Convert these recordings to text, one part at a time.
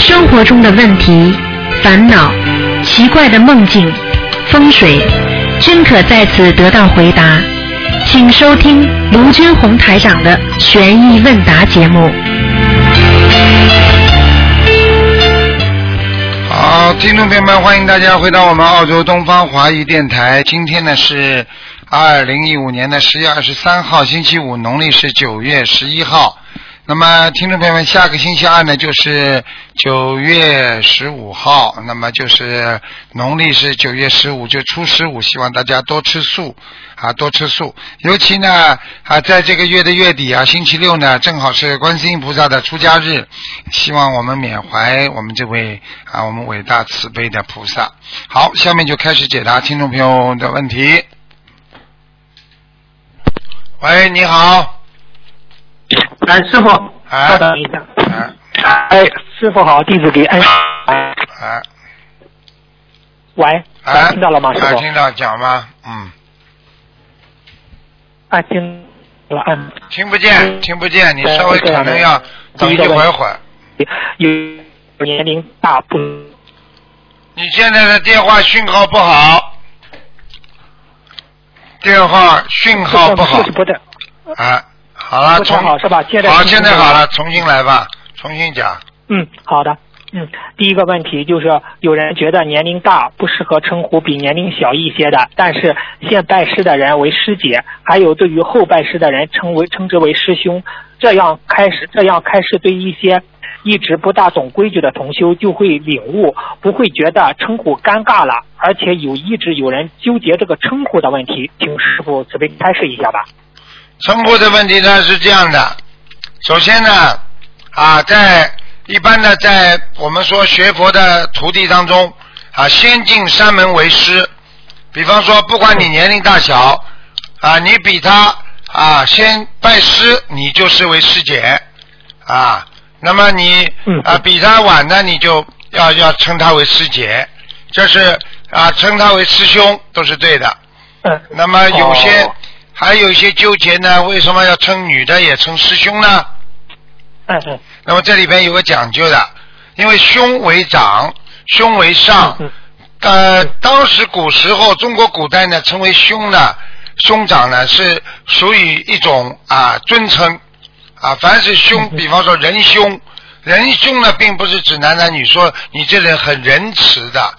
生活中的问题、烦恼、奇怪的梦境、风水，均可在此得到回答。请收听卢军红台长的《悬疑问答》节目。好，听众朋友们，欢迎大家回到我们澳洲东方华语电台。今天呢是二零一五年的十月二十三号，星期五，农历是九月十一号。那么，听众朋友们，下个星期二呢就是九月十五号，那么就是农历是九月十五，就初十五，希望大家多吃素啊，多吃素。尤其呢啊，在这个月的月底啊，星期六呢，正好是观世音菩萨的出家日，希望我们缅怀我们这位啊，我们伟大慈悲的菩萨。好，下面就开始解答听众朋友的问题。喂，你好。哎，师傅，哎稍等一下。哎哎，师傅好，弟子给哎。哎喂，哎，听到了吗，师傅？哎听到讲吗？嗯，啊，听了，嗯，听不见，听不见，你稍微可能要等一会儿会儿。有年龄大不？你现在的电话讯号不好，电话讯号不好啊。好了，不太重好是吧？现在好，现在好了，重新来吧，重新讲。嗯，好的。嗯，第一个问题就是有人觉得年龄大不适合称呼比年龄小一些的，但是现拜师的人为师姐，还有对于后拜师的人称为称之为师兄，这样开始这样开始对一些一直不大懂规矩的同修就会领悟，不会觉得称呼尴尬了，而且有一直有人纠结这个称呼的问题，请师傅慈悲开示一下吧。称呼的问题呢是这样的，首先呢，啊，在一般的在我们说学佛的徒弟当中，啊，先进山门为师。比方说，不管你年龄大小，啊，你比他啊先拜师，你就视为师姐，啊，那么你嗯。啊比他晚呢，你就要要称他为师姐，这是啊称他为师兄都是对的。嗯，那么有些、哦还有一些纠结呢，为什么要称女的也称师兄呢？嗯嗯那么这里边有个讲究的，因为兄为长，兄为上。嗯呃，当时古时候中国古代呢，称为兄呢，兄长呢是属于一种啊尊称啊，凡是兄，嗯比方说仁兄，仁兄呢并不是指男男女，说你这人很仁慈的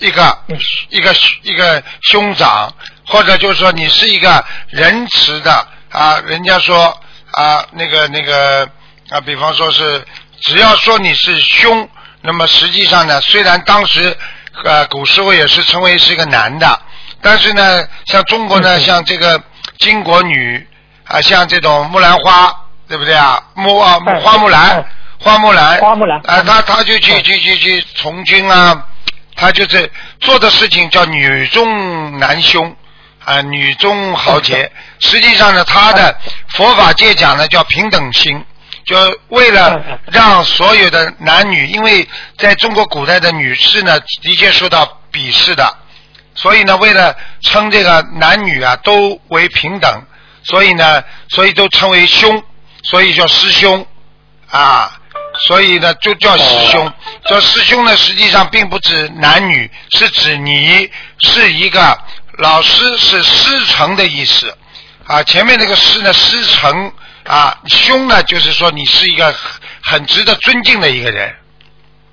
一个嗯一个一个兄长，或者就是说你是一个仁慈的啊，人家说啊那个那个啊，比方说是只要说你是凶，那么实际上呢，虽然当时呃古时候也是称为是一个男的，但是呢，像中国呢，嗯像这个巾帼女啊，像这种木兰花，对不对啊？木啊木花木兰嗯，花木兰，花木兰。啊，他他就去嗯去去去从军啊，他就是做的事情叫女重男凶啊，女中豪杰。实际上呢，他的佛法界讲呢叫平等心，就为了让所有的男女，因为在中国古代的女士呢，的确受到鄙视的，所以呢，为了称这个男女啊都为平等，所以呢，所以都称为兄，所以叫师兄。啊，所以呢就叫师兄。这师兄呢，实际上并不指男女，是指你是一个老师，是师承的意思啊。前面那个师呢，师承啊，兄呢，就是说你是一个很很值得尊敬的一个人。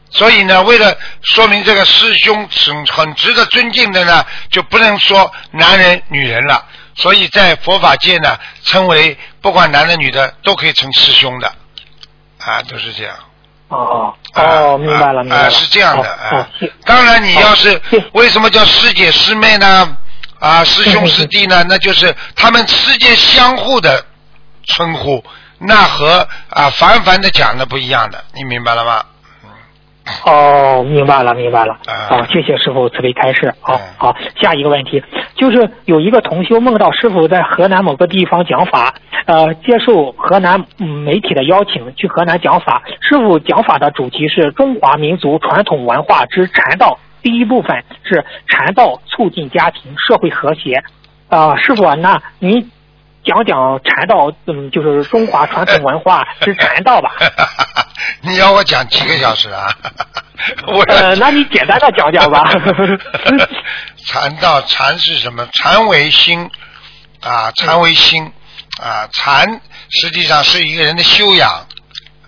所以呢，为了说明这个师兄很很值得尊敬的呢，就不能说男人、女人了。所以在佛法界呢，称为不管男的女的都可以称师兄的，啊，都是这样。哦啊哦，明白了啊明白了。啊是这样的哦啊哦。当然，你要是为什么叫师姐师妹呢？啊，师兄师弟呢？那就是他们之间相互的称呼，那和啊凡凡的讲的不一样的，你明白了吗？哦，明白了，明白了。啊好，谢谢师傅慈悲开示。好嗯好，下一个问题就是有一个同修梦到师傅在河南某个地方讲法，呃，接受河南嗯媒体的邀请去河南讲法。师傅讲法的主题是中华民族传统文化之禅道，第一部分是禅道促进家庭社会和谐。啊、师傅啊，那您讲讲禅道，嗯，就是中华传统文化之禅道吧。你要我讲几个小时啊？我呃，那你简单的讲讲吧。禅道禅是什么？禅为心啊，禅为心啊，禅实际上是一个人的修养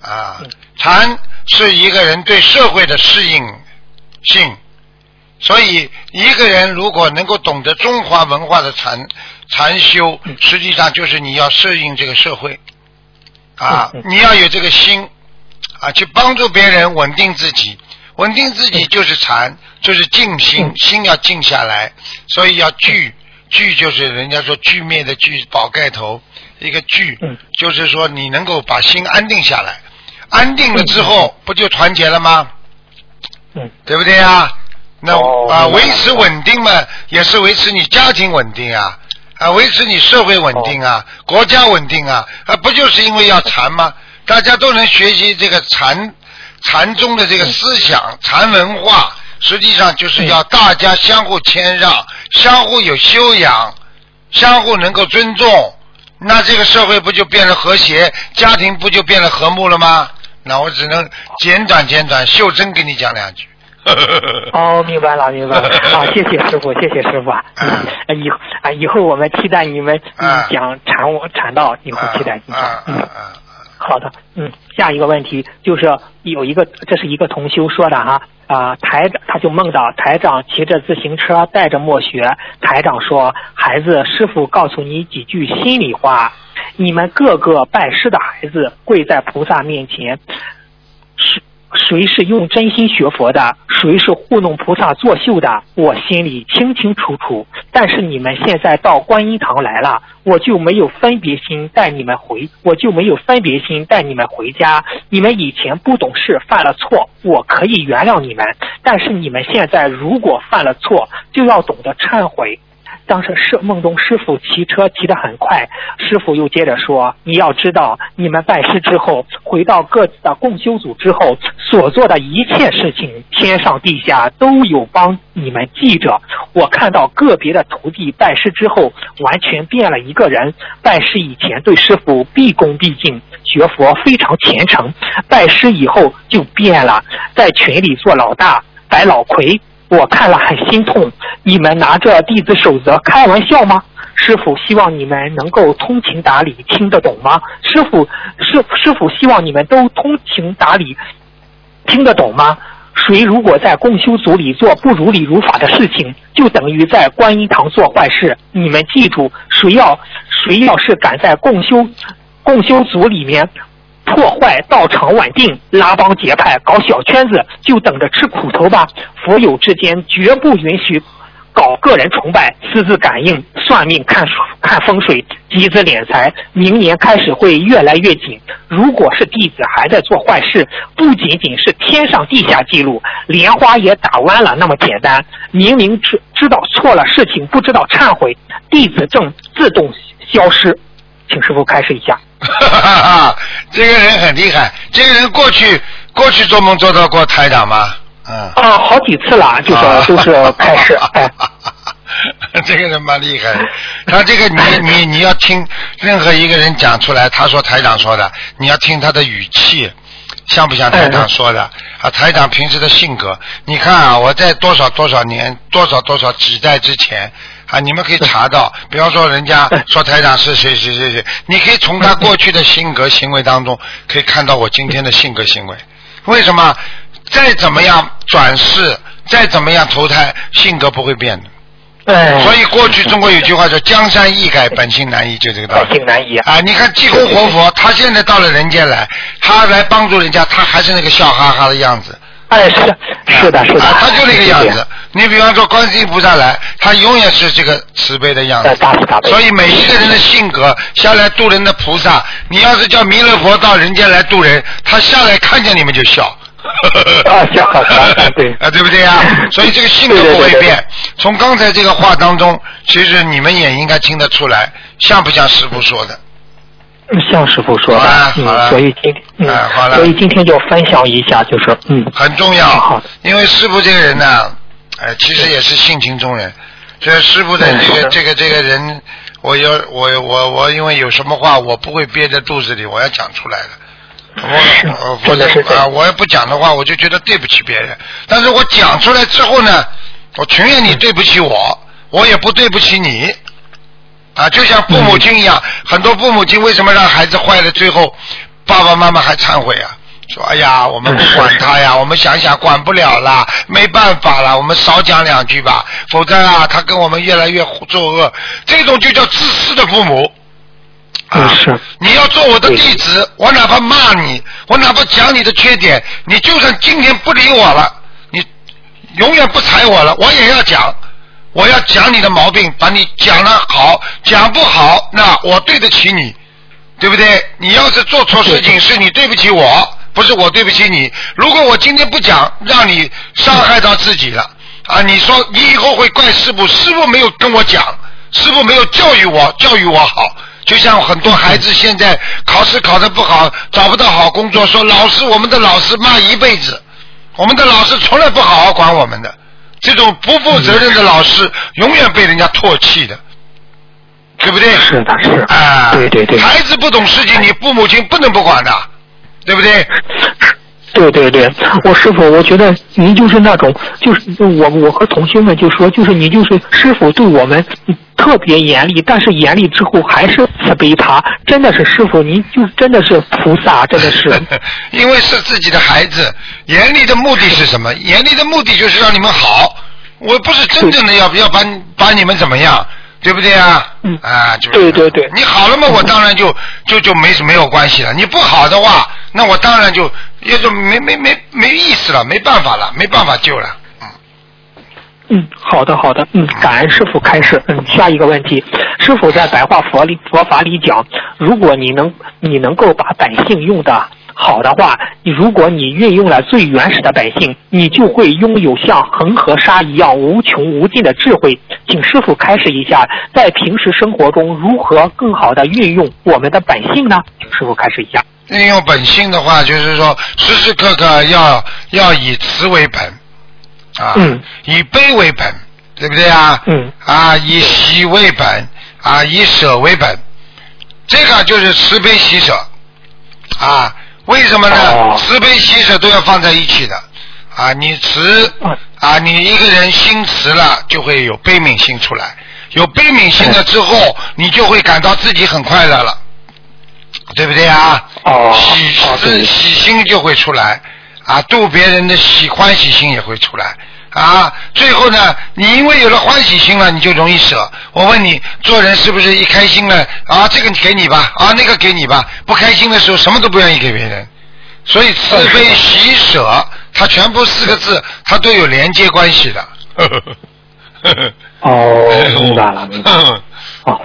啊，禅是一个人对社会的适应性。所以，一个人如果能够懂得中华文化的禅禅修，实际上就是你要适应这个社会。啊，你要有这个心啊，去帮助别人稳定自己，稳定自己就是禅，就是静心，心要静下来。所以要聚，聚就是人家说聚灭的聚，宝盖头。一个聚，就是说你能够把心安定下来，安定了之后不就团结了吗？嗯，对不对呀？那啊，维持稳定嘛，也是维持你家庭稳定啊，啊，维持你社会稳定啊，国家稳定啊，啊，不就是因为要禅吗？大家都能学习这个禅禅宗的这个思想、禅文化，实际上就是要大家相互谦让，相互有修养，相互能够尊重，那这个社会不就变得和谐，家庭不就变得和睦了吗？那我只能简短简短，秀珍给你讲两句。哦，明白了，明白了。啊，谢谢师傅，谢谢师傅啊。嗯，呃以后啊，以后我们期待你们嗯啊讲禅我禅道，以后期待你啊啊讲。嗯，啊！好的。嗯，下一个问题就是有一个，这是一个同修说的哈。啊、台长他就梦到台长骑着自行车带着墨学，台长说：“孩子，师傅告诉你几句心里话，你们个个拜师的孩子跪在菩萨面前，谁是用真心学佛的，谁是糊弄菩萨作秀的，我心里清清楚楚。但是你们现在到观音堂来了，我就没有分别心带你们回，我就没有分别心带你们回家。你们以前不懂事，犯了错，我可以原谅你们。但是你们现在如果犯了错，就要懂得忏悔。当时师梦中师傅骑车骑得很快，师傅又接着说：“你要知道，你们拜师之后，回到各自的共修组之后，所做的一切事情，天上地下都有帮你们记着。我看到个别的徒弟拜师之后，完全变了一个人。拜师以前对师傅毕恭毕敬，学佛非常虔诚；拜师以后就变了，在群里做老大，摆老魁。”我看了很心痛，你们拿着弟子守则开玩笑吗？师傅希望你们能够通情达理，听得懂吗？师傅师师傅希望你们都通情达理，听得懂吗？谁如果在共修组里做不如理如法的事情，就等于在观音堂做坏事。你们记住，谁要谁要是敢在共修共修组里面破坏道场稳定、拉帮结派、搞小圈子，就等着吃苦头吧。佛友之间绝不允许搞个人崇拜、私自感应、算命、看看风水、集资敛财。明年开始会越来越紧。如果是弟子还在做坏事，不仅仅是天上地下记录，莲花也打弯了那么简单。明明知知道错了事情，不知道忏悔，弟子证自动消失。请师傅开示一下。哈哈哈，这个人很厉害。这个人过去过去做梦做到过台长吗？嗯。啊，好几次了，就是都是开始。哎，这个人蛮厉害，他这个你你你要听任何一个人讲出来，他说台长说的，你要听他的语气，像不像台长说的？啊，台长平时的性格，你看啊，我在多少多少年，多少多少几代之前。啊，你们可以查到，比方说人家说台长是谁谁谁谁，你可以从他过去的性格行为当中，可以看到我今天的性格行为。为什么？再怎么样转世，再怎么样投胎，性格不会变的。哎，所以过去中国有句话叫“江山易改，本性难移”，就这个道理。本性难移。啊，你看济公活佛，他现在到了人间来，他来帮助人家，他还是那个笑哈哈的样子。哎，是是的，是的，啊，他就那个样子。你比方说观世音菩萨来，他永远是这个慈悲的样子呃。大慈大悲。所以每一个人的性格，下来渡人的菩萨，你要是叫弥勒佛到人间来渡人，他下来看见你们就笑。啊笑哈哈 对啊，对不对呀？所以这个性格不会变。从刚才这个话当中，其实你们也应该听得出来，像不像师傅说的？嗯像师傅说的，好了好了嗯，所以今嗯啊好了所以今天就分享一下，就是嗯，很重要因为师傅这个人呢，呃，其实也是性情中人。所以师傅的这个嗯这个这个人，我有我我我因为有什么话我不会憋在肚子里，我要讲出来的。我我真的是这样啊，我要不讲的话，我就觉得对不起别人。但是我讲出来之后呢，我情愿你对不起我，我也不对不起你。啊，就像父母亲一样，很多父母亲为什么让孩子坏了，最后爸爸妈妈还忏悔啊？说哎呀，我们不管他呀，我们想想管不了啦，没办法了，我们少讲两句吧，否则啊，他跟我们越来越作恶，这种就叫自私的父母。啊，嗯是。你要做我的弟子，我哪怕骂你，我哪怕讲你的缺点，你就算今天不理我了，你永远不睬我了，我也要讲，我要讲你的毛病，把你讲了好，讲不好，那我对得起你，对不对？你要是做错事情，是你对不起我，不是我对不起你。如果我今天不讲，让你伤害到自己了啊！你说你以后会怪师傅，师傅没有跟我讲，师傅没有教育我，教育我好。就像很多孩子现在考试考得不好，找不到好工作，说老师我们的老师骂一辈子，我们的老师从来不好好管我们的，这种不负责任的老师永远被人家唾弃的，对不对？是的，是的，啊，对对对，孩子不懂事情，你父母亲不能不管的，对不对？对对对，我师傅，我觉得您就是那种，就是我我和同学们就说，就是你就是师傅对我们特别严厉，但是严厉之后还是慈悲他，真的是师傅，您就真的是菩萨，真的是。因为是自己的孩子，严厉的目的是什么？严厉的目的就是让你们好，我不是真正的要要把你把你们怎么样，对不对啊？嗯啊，就是对对对你好了嘛，我当然就就就没没有关系了。你不好的话，那我当然就也就没没没没意思了，没办法了，没办法救了。嗯，嗯，好的好的，嗯，感恩师傅开始。嗯，下一个问题，师傅在白话佛里佛法里讲，如果你能你能够把百姓用的好的话，你如果你运用了最原始的本性，你就会拥有像恒河沙一样无穷无尽的智慧。请师傅开示一下，在平时生活中如何更好的运用我们的本性呢？请师傅开示一下。运用本性的话，就是说时时刻刻要要以慈为本，啊，嗯以悲为本，对不对啊？嗯啊，以喜为本，啊，以舍为本，这个就是慈悲喜舍，啊，为什么呢？哦。慈悲喜舍都要放在一起的，啊，你慈嗯。啊，你一个人心慈了，就会有悲悯心出来，有悲悯心了之后，你就会感到自己很快乐了，对不对啊？哦喜哦对。喜心就会出来，啊，度别人的喜欢喜心也会出来。啊，最后呢，你因为有了欢喜心了，你就容易舍。我问你，做人是不是一开心了啊，这个给你吧，啊，那个给你吧，不开心的时候什么都不愿意给别人。所以慈悲喜舍，它全部四个字，它都有连接关系的。哦，明白了，明白了。哦，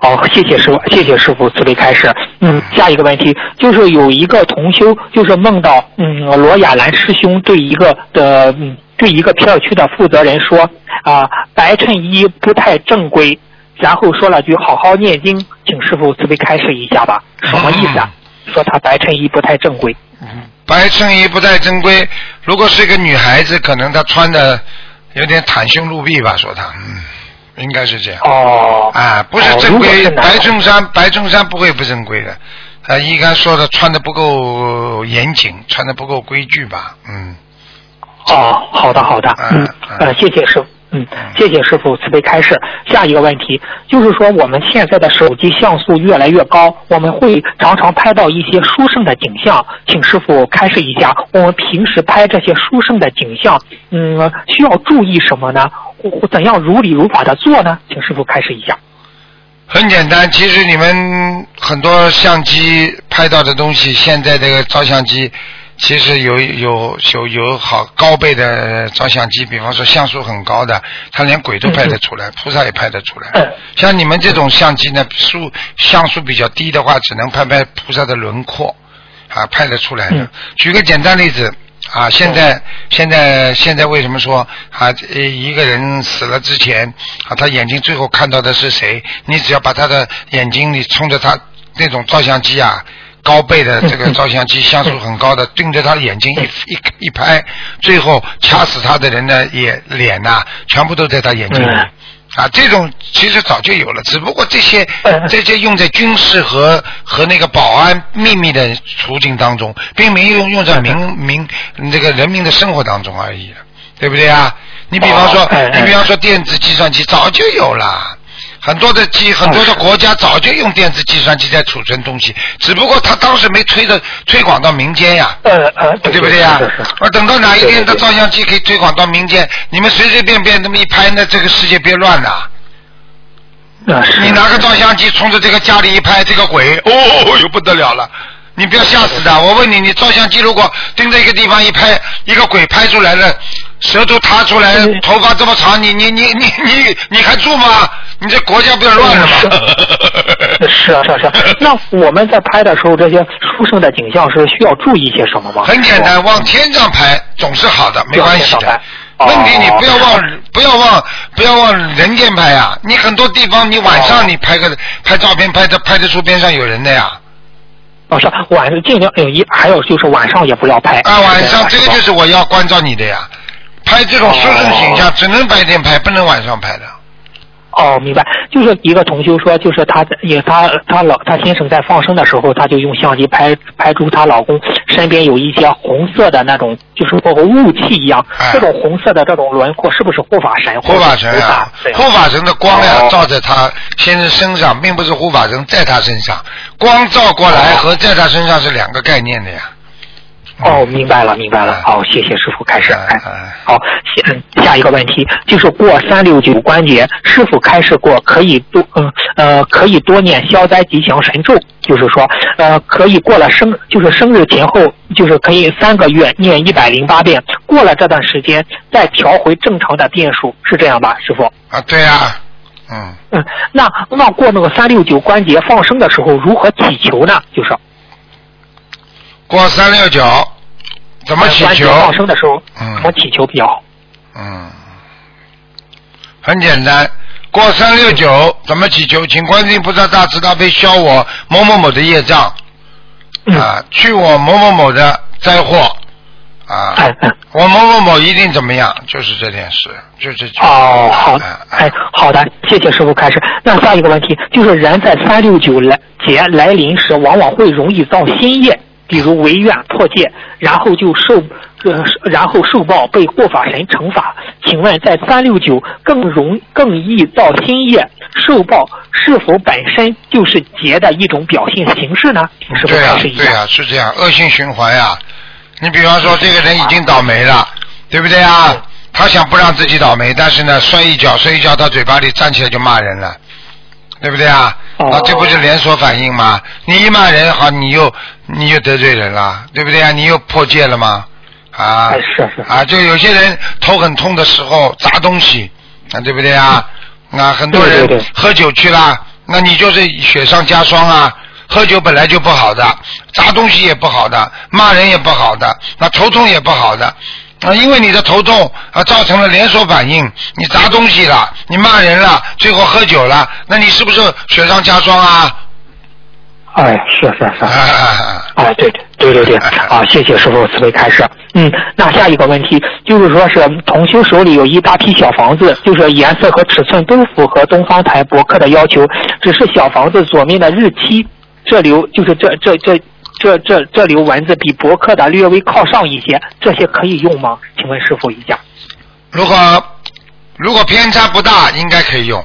好，谢谢师傅，谢谢师傅慈悲开示。嗯，下一个问题就是有一个同修，就是梦到嗯罗亚兰师兄对一个的嗯对一个片区的负责人说啊、白衬衣不太正规，然后说了句好好念经，请师傅慈悲开示一下吧，什么意思啊？说他白衬衣不太正规。嗯白衬衣不太正规，如果是一个女孩子，可能她穿的有点袒胸露臂吧，说她，嗯，应该是这样。哦，啊，不是哦正规，白衬衫，白衬衫不会不正规的。啊，应该说的穿的不够严谨，穿的不够规矩吧，嗯。哦，好的好的，嗯呃，谢谢师傅，嗯，谢谢师傅慈悲开示。下一个问题就是说，我们现在的手机像素越来越高，我们会常常拍到一些殊胜的景象，请师傅开示一下，我们平时拍这些殊胜的景象，嗯，需要注意什么呢？怎样如理如法的做呢？请师傅开示一下。很简单，其实你们很多相机拍到的东西，现在这个照相机其实有有有有好高倍的照相机，比方说像素很高的，他连鬼都拍得出来，菩萨也拍得出来。嗯像你们这种相机呢，数像素比较低的话，只能拍拍菩萨的轮廓，啊，拍得出来的。嗯举个简单例子。啊，现在现在现在为什么说啊，呃一个人死了之前啊，他眼睛最后看到的是谁？你只要把他的眼睛里冲着他那种照相机啊，高倍的这个照相机，像素很高的，盯着他的眼睛一一一拍，最后掐死他的人呢，也脸呐、全部都在他眼睛里。嗯啊，这种其实早就有了，只不过这些嗯这些用在军事和和那个保安秘密的途径当中，并没有用用在民民这个人民的生活当中而已，对不对啊？你比方说你比方说电子计算机早就有了。很多的机，很多的国家早就用电子计算机在储存东西，只不过他当时没推的推广到民间呀。呃呃，对不对呀是是是？而等到哪一天，这对对对照相机可以推广到民间，你们随随便便那么一拍，那这个世界别乱了。你拿个照相机冲着这个家里一拍，这个鬼，哦哟不得了了！你不要吓死的。我问你，你照相机如果盯着一个地方一拍，一个鬼拍出来了，舌头塌出来嗯，头发这么长，你你你你你你还住吗？你这国家不要乱了吗？是啊是啊是啊。那我们在拍的时候，这些殊胜的景象是需要注意些什么吗？很简单，往天上拍总是好的，没关系的问题你哦不要往不要往不要往人间拍啊！你很多地方你晚哦上你拍个拍照片拍的拍得出边上有人的呀。哦，是晚上尽量有一，还有就是晚上也不要拍。啊，晚上这个就是我要关照你的呀。拍这种殊胜形象只能白天拍，不能晚上拍的。哦，明白。就是一个同修说，就是她也她她老她先生在放生的时候，她就用相机拍拍出她老公身边有一些红色的那种，就是包括雾气一样，哎这种红色的这种轮廓，是不是护法神？护法神啊、护法神的光呀、哦照在他先生身上，并不是护法神在他身上，光照过来哦和在他身上是两个概念的呀。哦，明白了，明白了。哎好，谢谢师傅开始。哎好，下嗯下一个问题就是过三六九关节，师傅开示过可以多嗯呃可以多念消灾吉祥神咒，就是说呃可以过了生就是生日前后就是可以三个月念一百零八遍，过了这段时间再调回正常的遍数，是这样吧，师傅？啊，对呀、嗯，嗯，那那过那个三六九关节放生的时候如何祈求呢？就是过三六九怎么祈求？放生的时候嗯怎么祈求比较好？嗯，很简单，过三六九怎么祈求？请观世音菩萨大慈大悲消我某某某的业障嗯，啊，去我某某某的灾祸啊，哎哎。我某某某一定怎么样？就是这件事，就这句。哦，好哎，哎，好的，谢谢师傅开始。那下一个问题就是，人在三六九来节来临时，往往会容易造新业，比如违愿破戒，然后就受呃，然后受报被护法神惩罚。请问，在三六九更容更易造新业，受报是否本身就是劫的一种表现形式呢？是不是对呀、开始一下。对呀、是这样，恶性循环呀、你比方说，这个人已经倒霉了，对不对啊？他想不让自己倒霉，但是呢，摔一跤，摔一跤，他嘴巴里站起来就骂人了，对不对啊？哦啊，这不是连锁反应吗？你一骂人，好，你又你就得罪人了，对不对啊？你又破戒了吗？啊，哎是是啊，就有些人头很痛的时候砸东西，啊，对不对啊？啊，很多人喝酒去了，那你就是雪上加霜啊。喝酒本来就不好的，砸东西也不好的，骂人也不好的，那头痛也不好的。啊，因为你的头痛啊，造成了连锁反应。你砸东西了，你骂人了，最后喝酒了，那你是不是雪上加霜啊？哎，是是是。啊哎，对对对对对，啊，谢谢师傅慈悲开示。嗯，那下一个问题就是说是同修手里有一大批小房子，就是颜色和尺寸都符合东方台博客的要求，只是小房子左面的日期这留就是这这这这这这留文字比博客的略微靠上一些，这些可以用吗？请问师傅一下。如果如果偏差不大，应该可以用。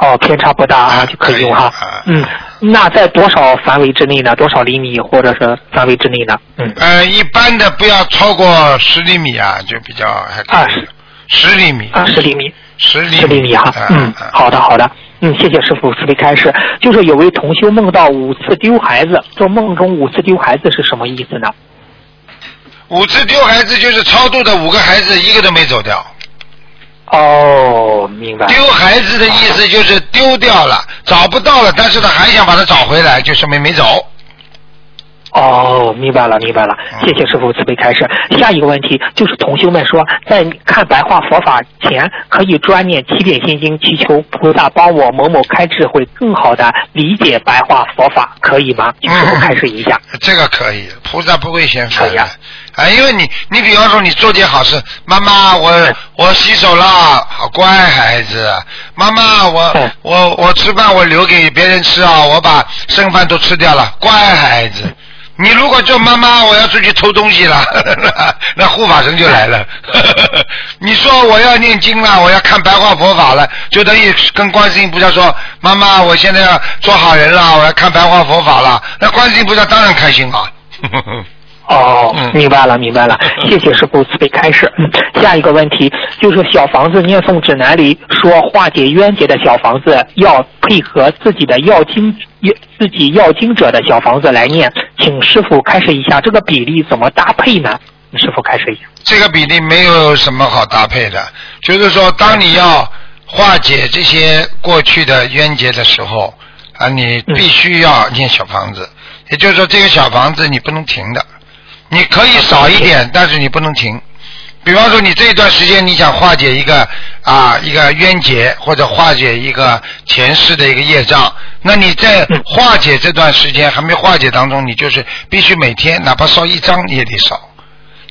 嗯，哦，偏差不大啊，啊就可以用哈。嗯，那在多少范围之内呢？多少厘米或者是范围之内呢？嗯。呃，一般的不要超过十厘米啊，就比较还可以。二十十厘米。啊，十厘米。十厘米。十厘米哈，嗯好的好的，嗯，谢谢师傅慈悲开示。就是有位同修梦到五次丢孩子，做梦中五次丢孩子是什么意思呢？五次丢孩子就是超度的五个孩子一个都没走掉。哦，明白。丢孩子的意思就是丢掉了，找不到了，但是他还想把它找回来，就说明没走。哦，明白了，明白了，嗯谢谢师傅慈悲开示。下一个问题就是同修们说，在看白话佛法前，可以专念七遍心经，祈求菩萨帮我某某开智慧，更好的理解白话佛法，可以吗？请师傅开示一下。这个可以，菩萨不会嫌烦的可以啊啊，因为你，你比方说你做件好事，妈妈，我我洗手了，好乖孩子。妈妈，我嗯我我吃饭我留给别人吃啊，我把剩饭都吃掉了，乖孩子。你如果叫妈妈，我要出去偷东西了，那护法神就来了。你说我要念经了，我要看白话佛法了，就等于跟观世音菩萨说：“妈妈，我现在要做好人了，我要看白话佛法了。”那观世音菩萨当然开心了。哦嗯，明白了，明白了，谢谢师傅慈悲开示。嗯，下一个问题就是小房子念诵指南里说化解冤结的小房子要配合自己的要经自己要经者的小房子来念，请师傅开示一下这个比例怎么搭配呢？师傅开示一下。这个比例没有什么好搭配的，就是说，当你要化解这些过去的冤结的时候，啊，你必须要念小房子。也就是说，这个小房子你不能停的，你可以少一点，但是你不能停。比方说，你这段时间你想化解一个啊一个冤结，或者化解一个前世的一个业障，那你在化解这段时间还没化解当中，你就是必须每天哪怕烧一张你也得烧。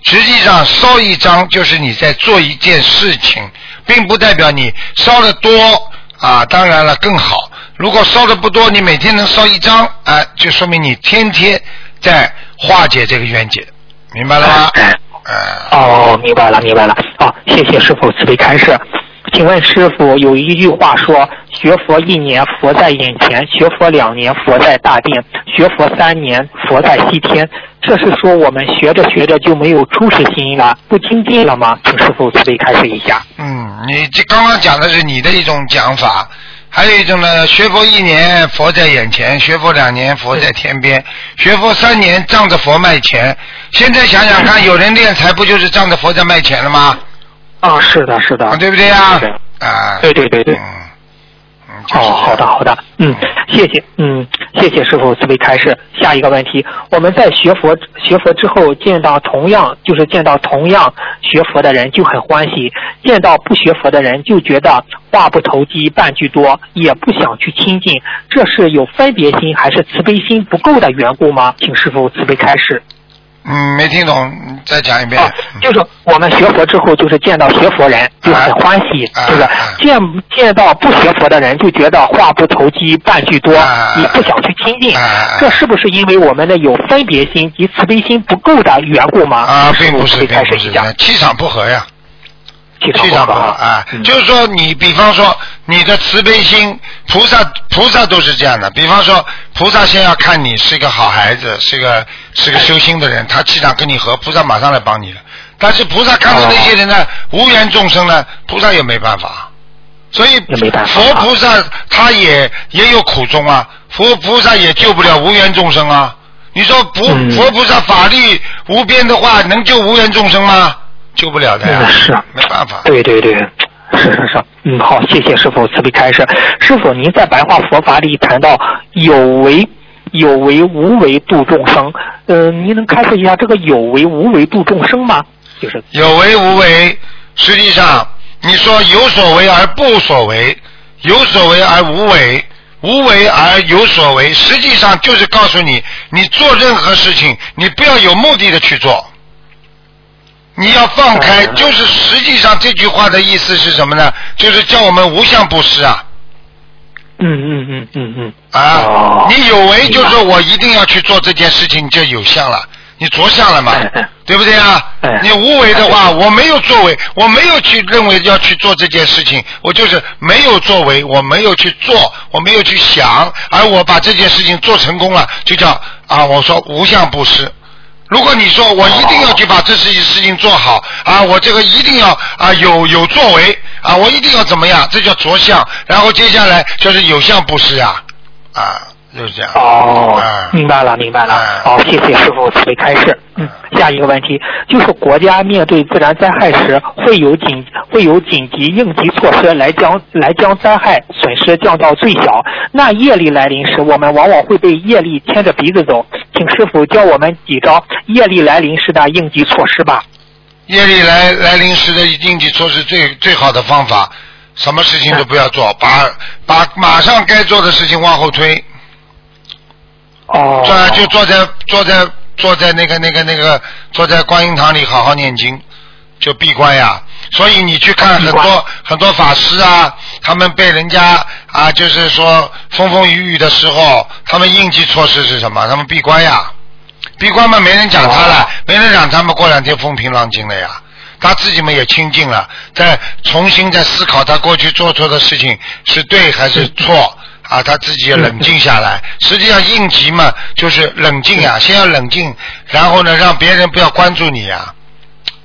实际上烧一张就是你在做一件事情，并不代表你烧的多啊，当然了更好。如果烧的不多，你每天能烧一张，啊，就说明你天天在化解这个冤结，明白了吗？啊，哦，明白了，明白了。好，谢谢师傅慈悲开示。请问师傅，有一句话说：“学佛一年，佛在眼前；学佛两年，佛在大殿；学佛三年，佛在西天。”这是说我们学着学着就没有初始心了，不精进了吗？请师傅慈悲开示一下。嗯，你这刚刚讲的是你的一种讲法，还有一种呢，学佛一年佛在眼前，学佛两年佛在天边，学佛三年仗着佛卖钱。现在想想看，有人练财不就是仗着佛在卖钱了吗？啊，是的，是的，啊，对不对呀对？啊，对对对对。哦，好的好的，嗯，谢谢，嗯，谢谢师傅慈悲开示。下一个问题，我们在学佛学佛之后，见到同样就是见到同样学佛的人就很欢喜，见到不学佛的人就觉得话不投机半句多，也不想去亲近，这是有分别心还是慈悲心不够的缘故吗？请师傅慈悲开示。嗯，没听懂，再讲一遍。哦，就是我们学佛之后，就是见到学佛人就很欢喜，啊就是啊。见见到不学佛的人就觉得话不投机半句多啊，你不想去亲近。啊，这是不是因为我们的有分别心及慈悲心不够的缘故吗？啊，并不是，并不是气场不合呀。气场不好啊，嗯。就是说你比方说你的慈悲心，菩萨菩萨都是这样的。比方说菩萨先要看你是一个好孩子，是个是个修心的人，他气场跟你合，菩萨马上来帮你了。但是菩萨看到那些人呢，无缘众生呢，菩萨也没办法。所以也没办法佛菩萨他也也有苦衷啊，佛菩萨也救不了无缘众生啊。你说佛嗯佛菩萨法力无边的话，能救无缘众生吗？救不了的呀嗯，是没办法。对对对，是是是，嗯，好，谢谢师傅慈悲开示。师傅，您在白话佛法里谈到有为、有为、无为度众生，呃，您能开示一下这个有为、无为度众生吗？就是有为无为，实际上你说有所为而不所为，有所为而无为，无为而有所为，实际上就是告诉你，你做任何事情，你不要有目的的去做，你要放开。嗯就是实际上这句话的意思是什么呢？就是叫我们无相布施啊。嗯嗯嗯嗯嗯，啊，哦你有为就是说我一定要去做这件事情，你就有相了，你着相了嘛 对不对啊嗯？你无为的话，我没有作为，我没有去认为要去做这件事情，我就是没有作为，我没有去做，我没有去想，而我把这件事情做成功了，就叫啊，我说无相布施。如果你说我一定要去把这事情事情做好啊，我这个一定要啊有有作为啊，我一定要怎么样，这叫着相。然后接下来就是有相布施啊，啊，就是这样。哦啊，明白了明白了啊，好，谢谢师傅慈悲开示。嗯，下一个问题就是国家面对自然灾害时，会有紧会有紧急应急措施来将来将灾害损失降到最小。那业力来临时，我们往往会被业力牵着鼻子走。请师傅教我们几招业力来临时的应急措施吧。业力来来临时的应急措施最最好的方法，什么事情都不要做，把把马上该做的事情往后推，哦，这就坐在坐在坐在那个那个那个坐在观音堂里好好念经，就闭关呀。所以你去看很多很多法师啊，他们被人家啊，就是说风风雨雨的时候，他们应急措施是什么？他们闭关呀。闭关嘛，没人讲他了，没人讲他们过两天风平浪静了呀。他自己嘛也清静了，再重新再思考他过去做错的事情是对还是错啊，他自己要冷静下来。实际上应急嘛，就是冷静呀，先要冷静，然后呢，让别人不要关注你呀，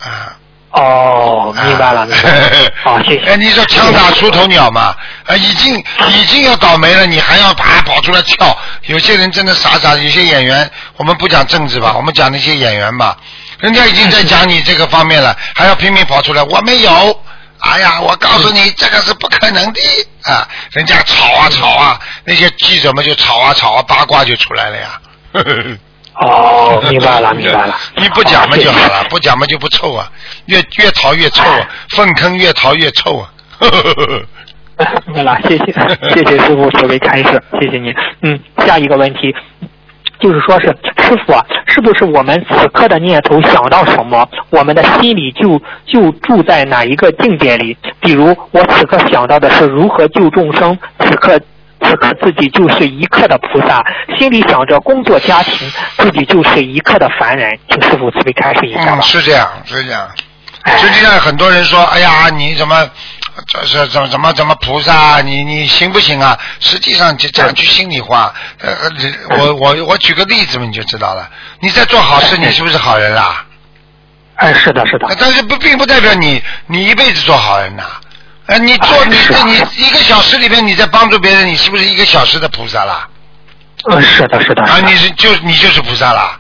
啊。哦，明白了，明白了。好，谢谢。哎，你说枪打出头鸟嘛？啊，已经已经要倒霉了，你还要啪跑出来跳？有些人真的傻傻，有些演员，我们不讲政治吧，我们讲那些演员吧，人家已经在讲你这个方面了，还要拼命跑出来，我没有。哎呀，我告诉你，这个是不可能的啊！人家吵啊吵啊，那些记者们就吵啊吵啊，八卦就出来了呀。哦，明白了，明白了。你不讲嘛就好了，哦不讲嘛就不臭啊，越越逃越臭啊，粪坑越逃越臭啊。明白了，谢谢，谢谢师傅慈悲开示，谢谢您。嗯，下一个问题。就是说是师傅，是不是我们此刻的念头想到什么，我们的心里就就住在哪一个境界里？比如我此刻想到的是如何救众生，此刻此刻自己就是一刻的菩萨，心里想着工作家庭，自己就是一刻的凡人。请师傅慈悲开示一下吧嗯，。是这样，是这样。哎实际上，很多人说：“哎呀，你怎么这是怎么怎么怎么菩萨？你你行不行啊？”实际上，就讲句心里话，呃，呃我我我举个例子嘛，你就知道了。你在做好事，你是不是好人啦？哎，是的，是的呃，但是不并不代表你你一辈子做好人呐。呃，你做你哎是啊你一个小时里面你在帮助别人，你是不是一个小时的菩萨啦？嗯，是的，是的。啊，你是就你就是菩萨啦，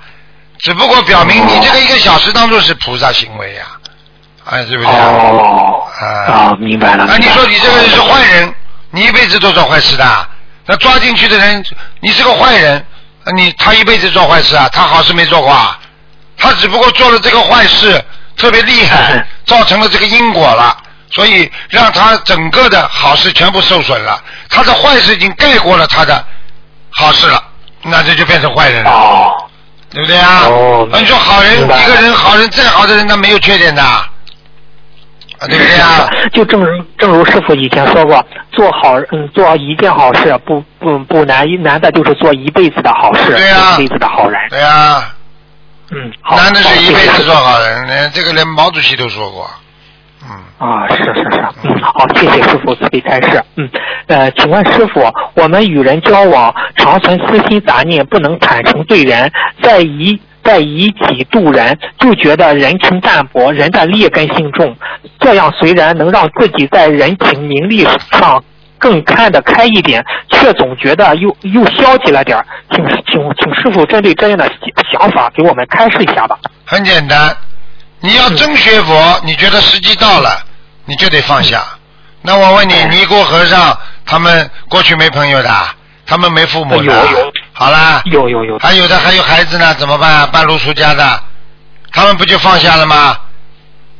只不过表明你这个一个小时当中是菩萨行为呀、啊，是不是啊？哦，啊啊，明白了。啊，你说你这个人是坏人，你一辈子都做坏事的，那抓进去的人，你是个坏人，啊你他一辈子做坏事啊，他好事没做过啊，他只不过做了这个坏事特别厉害嗯，造成了这个因果了，所以让他整个的好事全部受损了，他的坏事已经盖过了他的好事了，那这就变成坏人了。哦，对不对啊？哦啊你说好人，一个人好人再好的人，他没有缺点的，啊，对不对啊？就正如正如师傅以前说过，做好嗯做一件好事不不不难，难的就是做一辈子的好事，对啊一辈子的好人。对啊，嗯，好。男的是一辈子做好人，连这个连毛主席都说过。嗯，啊，是是是，嗯，好，谢谢师傅慈悲开示。嗯，呃，请问师傅，我们与人交往常存私心杂念，不能坦诚对人，在以在以己度人，就觉得人情淡薄，人的劣根性重。这样虽然能让自己在人情名利上更看得开一点，却总觉得又又消极了点儿。请请请师傅针对这样的想法给我们开示一下吧。很简单，你要真学佛，你觉得时机到了，你就得放下。那我问你，嗯尼姑和尚他们过去没朋友的，他们没父母的有有，好啦，有有有，还有的还有孩子呢，怎么办？啊半路出家的，他们不就放下了吗？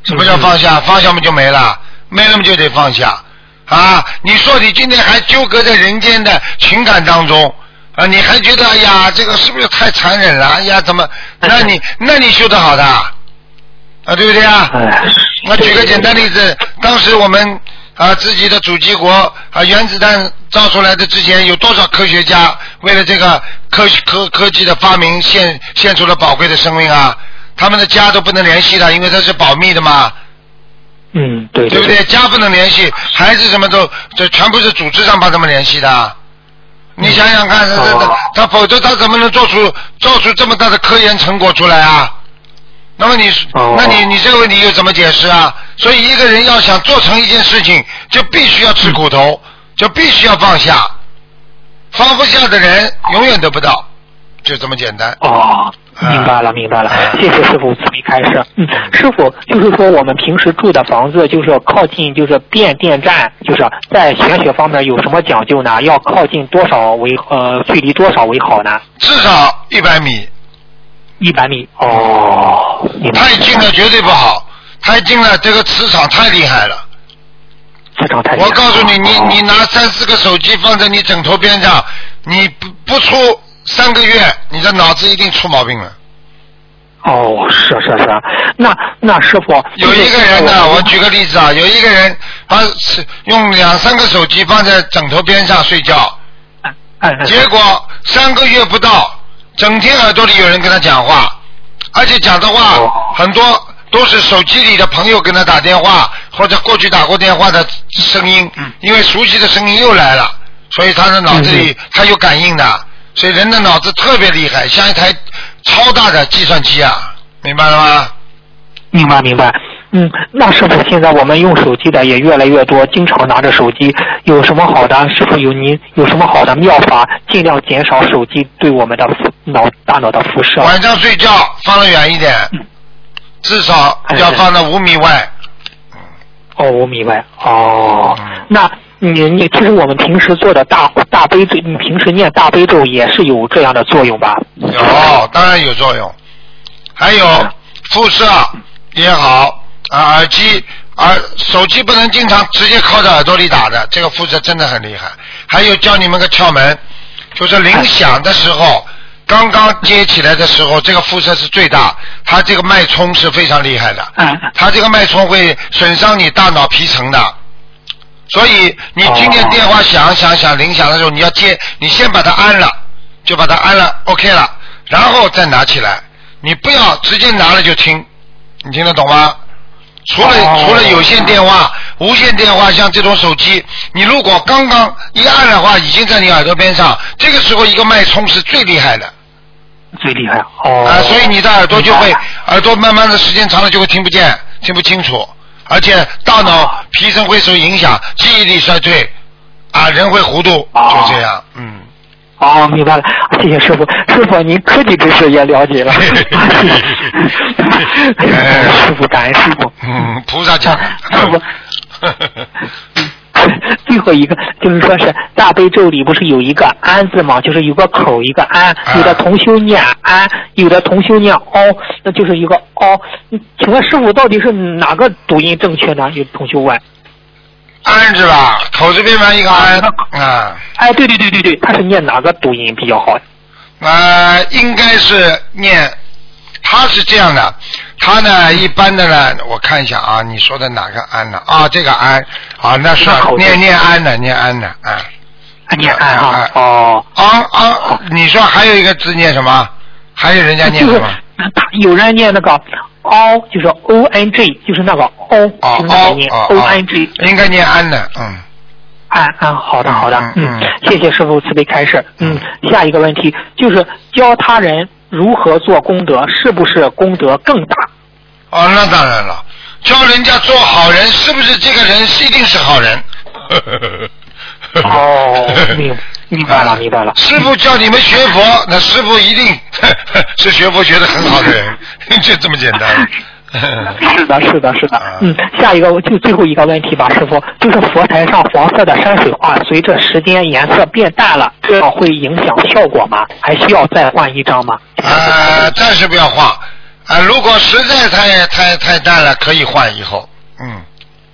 什么叫放下？放下不就没了，没了嘛就得放下啊！你说你今天还纠葛在人间的情感当中啊，你还觉得哎呀，这个是不是太残忍了？哎呀，怎么？那你那你修得好的啊，对不对啊？哎，我举个简单例子，当时我们啊自己的祖籍国啊原子弹造出来的之前，有多少科学家为了这个科科科技的发明献献出了宝贵的生命啊？他们的家都不能联系的，因为它是保密的嘛，嗯，对对不对？家不能联系，孩子什么都这全部是组织上帮他们联系的。你想想看，他他哦他否则他怎么能做出做出这么大的科研成果出来啊？那么你，哦那你你这个问题又怎么解释啊？所以一个人要想做成一件事情，就必须要吃苦头，就必须要放下。放不下的人永远得不到，就这么简单。哦，明白了，明白了，谢谢师傅慈悲开示。嗯，师傅就是说我们平时住的房子就是靠近就是变电站，就是在玄学方面有什么讲究呢？要靠近多少为呃距离多少为好呢？至少一百米，一百米。哦，太近了绝对不好，太近了这个磁场太厉害了。磁场太厉害我告诉你，你哦你拿三四个手机放在你枕头边上，你不不出三个月，你的脑子一定出毛病了。哦，是是是，那那师傅有一个人呢，我举个例子啊，有一个人把是用两三个手机放在枕头边上睡觉，哎哎结果三个月不到，整天耳朵里有人跟他讲话，而且讲的话哦很多都是手机里的朋友跟他打电话，或者过去打过电话的声音，嗯因为熟悉的声音又来了，所以他的脑子里他有感应的，所以人的脑子特别厉害，像一台超大的计算机啊，明白了吗？明白明白。嗯，那师傅，现在我们用手机的也越来越多，经常拿着手机，有什么好的？师傅有您有什么好的妙法，尽量减少手机对我们的脑大脑的辐射？晚上睡觉放得远一点，至少要放到五米外。哦，五米外。哦嗯，那你你其实我们平时做的大大悲咒，你平时念大悲咒也是有这样的作用吧？有，当然有作用。还有辐射也好啊，耳机耳手机不能经常直接靠在耳朵里打的，这个辐射真的很厉害。还有教你们个窍门，就是铃响的时候，刚刚接起来的时候，这个辐射是最大，它这个脉冲是非常厉害的。嗯，它这个脉冲会损伤你大脑皮层的，所以你听见电话响响响铃响的时候，你要接，你先把它按了，就把它按了，OK 了，然后再拿起来，你不要直接拿了就听，你听得懂吗？除了、哦除了有线电话、无线电话，像这种手机，你如果刚刚一按的话，已经在你耳朵边上，这个时候一个脉冲是最厉害的。最厉害。哦。啊，所以你的耳朵就会耳朵慢慢的时间长了就会听不见，听不清楚，而且大脑皮层会受影响，记忆力衰退，啊，人会糊涂，哦就这样，嗯。哦，明白了，谢谢师傅。师傅，您科技知识也了解了，谢谢师傅，感恩师傅。嗯，菩萨讲。师傅，最后一个就是说是大悲咒里不是有一个安字吗？就是有个口一个安，有的同修念安，有的同修念凹，那就是一个凹。嗯请问师傅到底是哪个读音正确呢？有同修问。安是吧？口字边旁一个安啊哎，对对对对对，他是念哪个读音比较好？啊，应该是念，他是这样的，他呢一般的呢，我看一下啊，你说的哪个安呢？啊，这个安啊，那是念念安的，念安的啊。啊念安哈啊。哦。啊啊！你说还有一个字念什么？还有人家念就是什么？他有人念那个凹，就是 O N G，就是那个凹，哦就是那个 O 哦 N G。应该念安的，嗯。安安，好的好的，嗯谢谢师傅慈悲开示。嗯，下一个问题就是教他人如何做功德，是不是功德更大？哦，那当然了，教人家做好人，是不是这个人是一定是好人？哦，明明白了明白了。师傅叫你们学佛，那师傅一定 是学佛学的很好的人，就这么简单。是的，是的，是的啊。嗯，下一个就最后一个问题吧，师傅，就是佛台上黄色的山水画，随着时间颜色变淡了，这样会影响效果吗？还需要再换一张吗？呃，暂时不要换。啊、如果实在太太太淡了，可以换以后。嗯。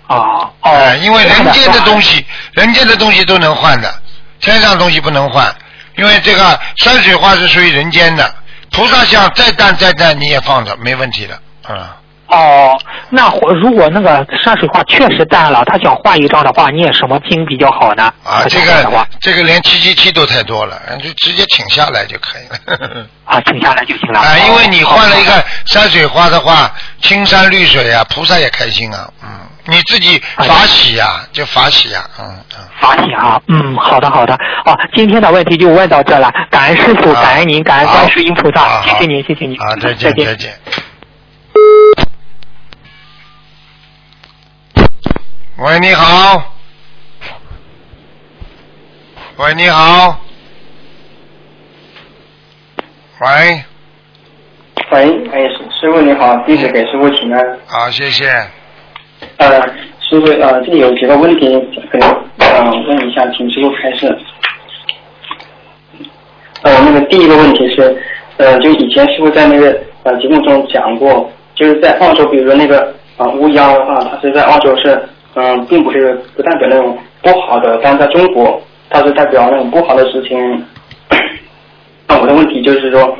哦呃，哦，因为人间的东西。西，人间的东西都能换的，天上的东西不能换，因为这个山水画是属于人间的，菩萨像再淡再淡你也放着，没问题的，嗯。哦，那或如果那个山水画确实淡了，他想画一张的话，念什么经比较好呢？啊，这个这个连七七七都太多了，就直接请下来就可以了。啊，请下来就行了。啊，因为你换了一哦个山水画的话，青山绿水啊，菩萨也开心啊，嗯，你自己法喜呀、就法喜呀、嗯嗯。法喜啊，嗯，好的好的，啊，今天的问题就问到这了，感恩师傅，啊感恩您，感恩观世音菩萨，谢谢您，谢谢您，啊，再见再见。喂，你好。喂，你好。喂，喂，哎，师傅你好，弟子给师傅请安。好，谢谢。呃，师傅，呃，这里有几个问题可以呃问一下，请师傅开示。呃，那个第一个问题是，呃，就以前师傅在那个呃节目中讲过，就是在澳洲，比如说那个呃乌鸦的话，它是在澳洲是嗯、并不是不代表那种不好的，但在中国它是代表那种不好的事情。那我的问题就是说，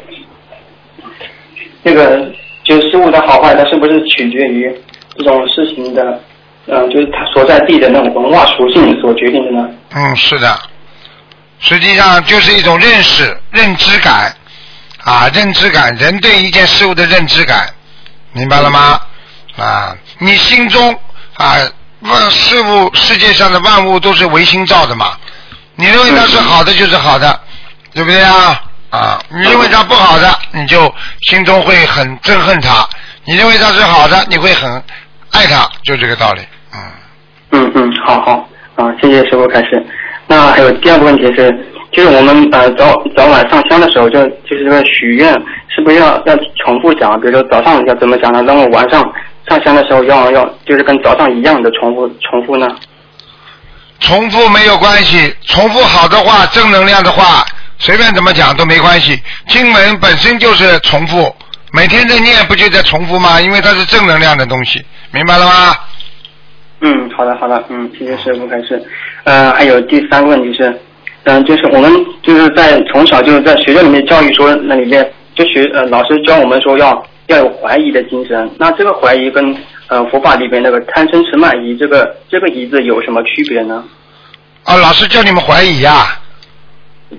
这个就是事物的好坏，它是不是取决于这种事情的，嗯、就是它所在地的那种文化属性所决定的呢？嗯，是的，实际上就是一种认识、认知感啊，认知感，人对一件事物的认知感，明白了吗？啊，你心中啊，万事物世界上的万物都是唯心造的嘛，你认为它是好的就是好的，对不对啊？啊，你认为它不好的，你就心中会很憎恨它；你认为它是好的，你会很爱它，就这个道理。嗯。嗯嗯，好好啊，谢谢师傅开始。那还有第二个问题是，就是我们呃早早晚上香的时候，就就是这个许愿，是不是要要重复讲？比如说早上要怎么讲呢？然后晚上上香的时候要要就是跟早上一样的重复重复呢？重复没有关系，重复好的话，正能量的话，随便怎么讲都没关系。经文本身就是重复，每天在念不就在重复吗？因为它是正能量的东西，明白了吗？嗯，好的好的，嗯，谢谢师傅开始。呃，还有第三个问题是，嗯、就是我们就是在从小就是在学校里面教育说，那里面就学呃老师教我们说要要有怀疑的精神。那这个怀疑跟呃佛法里边那个贪嗔痴慢疑这个这个疑字有什么区别呢？啊，老师叫你们怀疑呀、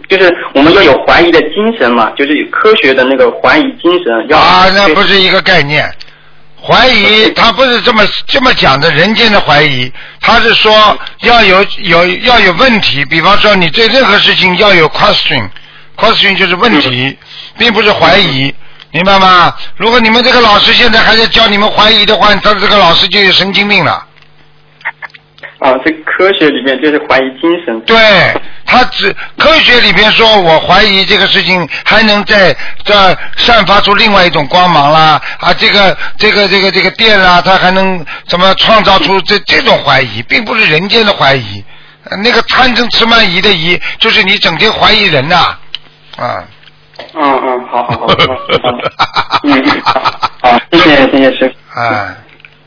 就是我们要有怀疑的精神嘛，就是有科学的那个怀疑精神。要啊，那不是一个概念。怀疑，他不是这么这么讲的，人间的怀疑，他是说要有有要有问题，比方说你对任何事情要有 question，question 就是问题，并不是怀疑，明白吗？如果你们这个老师现在还在教你们怀疑的话，他这个老师就有神经病了。啊，这科学里面就是怀疑精神。对他只科学里边说，我怀疑这个事情还能在这散发出另外一种光芒啦，啊，这个这个这个这个电啦，它还能怎么创造出这这种怀疑，并不是人间的怀疑。呃那个贪嗔痴慢疑的疑，就是你整天怀疑人呐、啊。嗯嗯，好好好，嗯嗯，好，谢谢谢谢师傅。哎，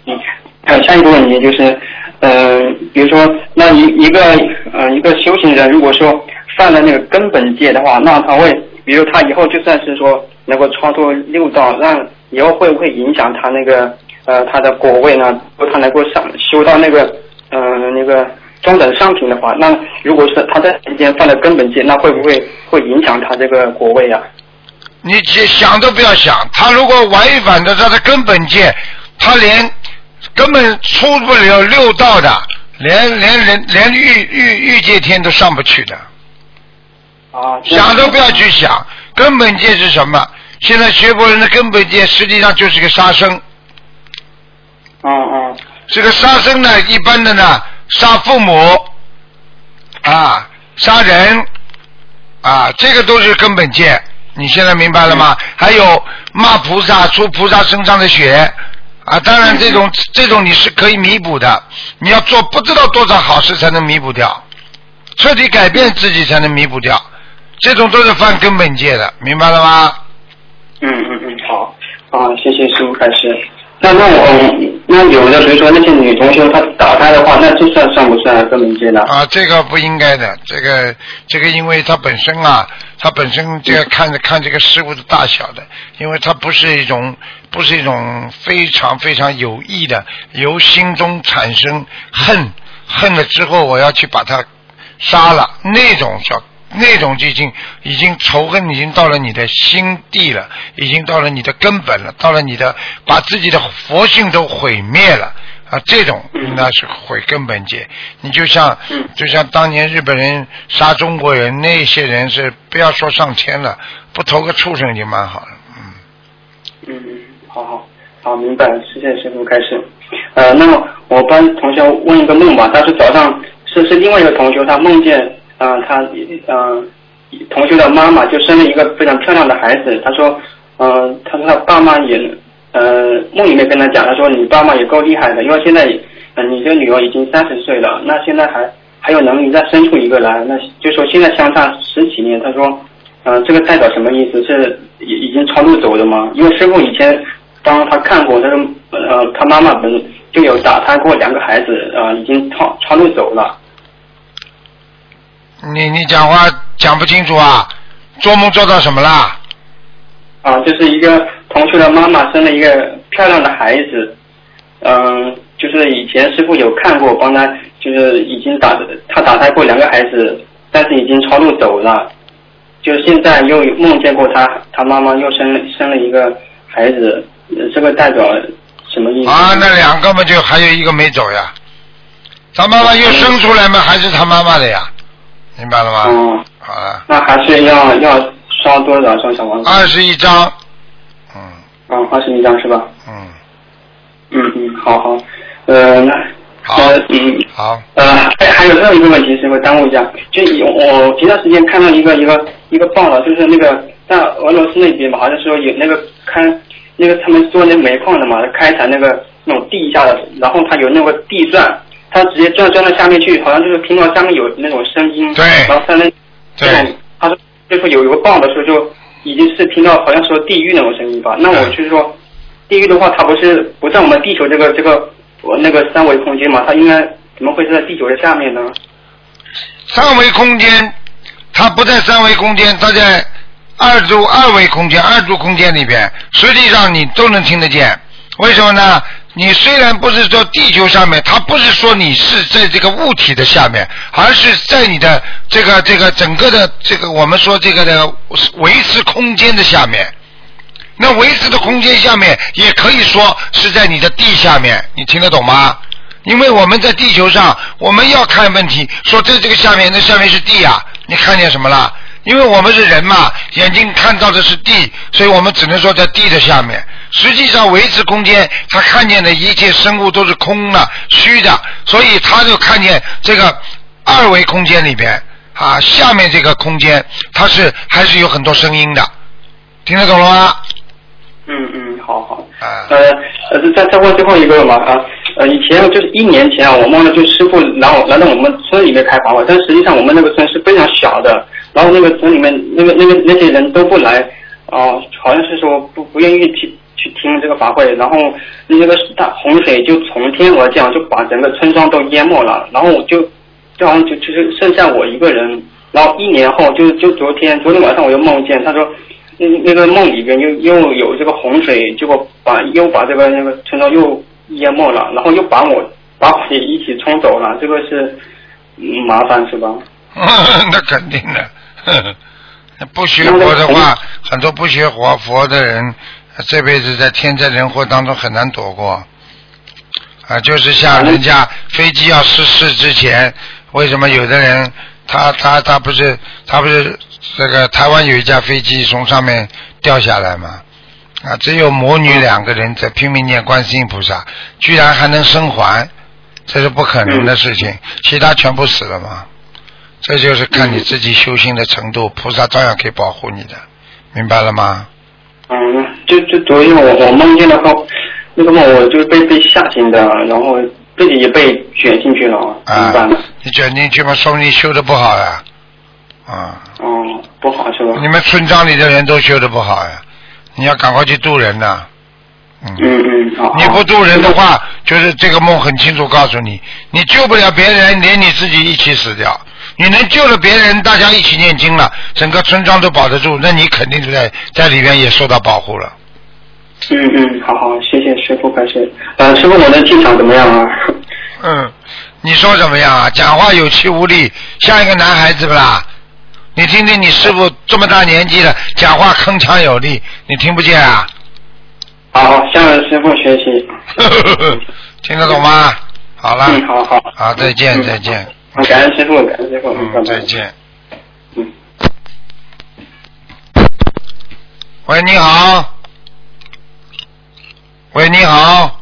嗯，还有下一个问题就是，嗯、比如说，那一一个呃一个修行人，如果说犯了那个根本戒的话，那他会，比如他以后就算是说能够超脱六道，那以后会不会影响他那个呃他的果位呢？如果他能够上修到那个呃那个中等上品的话，那如果是他在人间犯了根本戒，那会不会会影响他这个果位啊？你只想都不要想，他如果违反的他的根本戒，他连根本出不了六道的，连连人连欲欲欲界天都上不去的。啊，想都不要去想，根本戒是什么？现在学佛人的根本戒实际上就是个杀生。嗯嗯这个杀生呢，一般的呢，杀父母啊，杀人啊，这个都是根本戒。你现在明白了吗？还有骂菩萨，出菩萨身上的血啊，当然这种这种你是可以弥补的。你要做不知道多少好事才能弥补掉，彻底改变自己才能弥补掉。这种都是犯根本戒的，明白了吗？嗯嗯嗯，好，啊，谢谢师傅开始。那那我那有的，比如说那些女同学她打胎的话，那这算算不算根本戒呢？啊，这个不应该的，这个这个，因为它本身啊，他本身这个看着看这个事物的大小的，因为它不是一种不是一种非常非常有意的，由心中产生恨，恨了之后我要去把它杀了，那种叫那种就已经已经仇恨已经到了你的心地了，已经到了你的根本了，到了你的把自己的佛性都毁灭了。啊，这种那是毁根本戒。你就像嗯就像当年日本人杀中国人，那些人是不要说上千了，不投个畜生就蛮好了。嗯，嗯，好好好，明白了，谢谢师傅开始。呃，那么我帮同学问一个梦吧，他是早上是是另外一个同学，他梦见呃他呃同学的妈妈就生了一个非常漂亮的孩子，他说呃他说他爸妈也呃梦里面跟他讲，他说你爸妈也够厉害的，因为现在呃你这个女儿已经三十岁了，那现在还还有能力再生出一个来，那就说现在相差十几年，他说。呃，这个代表什么意思？是已已经超度走了吗？因为师傅以前帮他看过，他说呃，他妈妈本就有打胎过两个孩子，呃，已经超超度走了。你你讲话讲不清楚啊，做梦做到什么啦？啊，就是一个同学的妈妈生了一个漂亮的孩子，嗯，就是以前师傅有看过，帮他就是已经打他打胎过两个孩子，但是已经超度走了，就现在又梦见过他他妈妈又生了生了一个孩子，呃这个代表什么意思？啊，那两个嘛就还有一个没走呀，他妈妈又生出来嘛，还是他妈妈的呀，明白了吗？嗯，好了，那还是要要烧多少张小王子？二十一张，嗯。嗯，二十一张是吧？嗯，嗯嗯，好好，呃，那好。呃嗯。好，呃，还还有最后一个问题，师傅耽误一下，就有我前段时间看到一个一个一个报道，就是那个在俄罗斯那边嘛，好像说有那个开那个他们做那煤矿的嘛，开采那个那种地下的，然后它有那个地钻，他直接钻钻到下面去，好像就是听到下面有那种声音，对然后在那对他说就是有一个棒的时候就已经是听到好像说地狱那种声音吧，那我就是说地狱的话，它不是不在我们地球这个这个我那个三维空间嘛，它应该怎么会是在地球的下面呢？三维空间，它不在三维空间，它在二度二维空间、二度空间里边，实际上你都能听得见。为什么呢？你虽然不是说地球上面，它不是说你是在这个物体的下面，而是在你的这个这个整个的这个我们说这个的维持空间的下面。那维持的空间下面，也可以说是在你的地下面，你听得懂吗？因为我们在地球上，我们要看问题，说在这个下面，那下面是地啊，你看见什么了？因为我们是人嘛，眼睛看到的是地，所以我们只能说在地的下面。实际上，维持空间，他看见的一切生物都是空的、虚的，所以他就看见这个二维空间里边啊，下面这个空间，它是还是有很多声音的，听得懂了吗？嗯嗯，好好。啊呃呃，再再问最后一个嘛啊，呃，以前就是一年前啊，我梦到就师傅来我来到我们村里面开法会，但实际上我们那个村是非常小的，然后那个村里面那个那个那些人都不来，哦、好像是说不不愿意去去听这个法会，然后那个大洪水就从天而降，就把整个村庄都淹没了，然后我就就好像就就是剩下我一个人，然后一年后就就昨天昨天晚上我又梦见他说。那那个梦里边又又有这个洪水，结果把又把这个那个村庄又淹没了，然后又把我把我也一起冲走了，这个是嗯麻烦是吧？那肯定的。呵 呵不学佛的话，很多不学佛佛的人，这辈子在天灾人祸当中很难躲过。啊，就是像人家飞机要失事之前，为什么有的人他他他不是他不是这个台湾有一架飞机从上面掉下来嘛？啊，只有母女两个人在拼命念观世音菩萨，居然还能生还，这是不可能的事情，其他全部死了嘛。这就是看你自己修行的程度，菩萨照样可以保护你的，明白了吗？嗯，就就昨天我我梦见了后，那个梦我就被被吓醒的，然后自己也被卷进去了，怎么啊办？，你卷进去嘛，说明你修的不好呀，啊，哦，不好是吧？你们村庄里的人都修的不好呀，你要赶快去渡人呐，嗯。嗯嗯，好。你不渡人的话，就是这个梦很清楚告诉你，你救不了别人，连你自己一起死掉。你能救了别人，大家一起念经了，整个村庄都保得住，那你肯定是在在里边也受到保护了。嗯嗯，好好，谢谢师傅开始。呃，师傅我的气场怎么样啊？嗯，你说怎么样啊？讲话有气无力，像一个男孩子不啦？你听听你师傅这么大年纪了，讲话铿锵有力，你听不见啊？好，向师傅学习。听得懂吗？好了，嗯，好好。好，再见，嗯再见，好，感谢师傅，感谢师傅，嗯，再。见。嗯。喂，你好。喂，你好。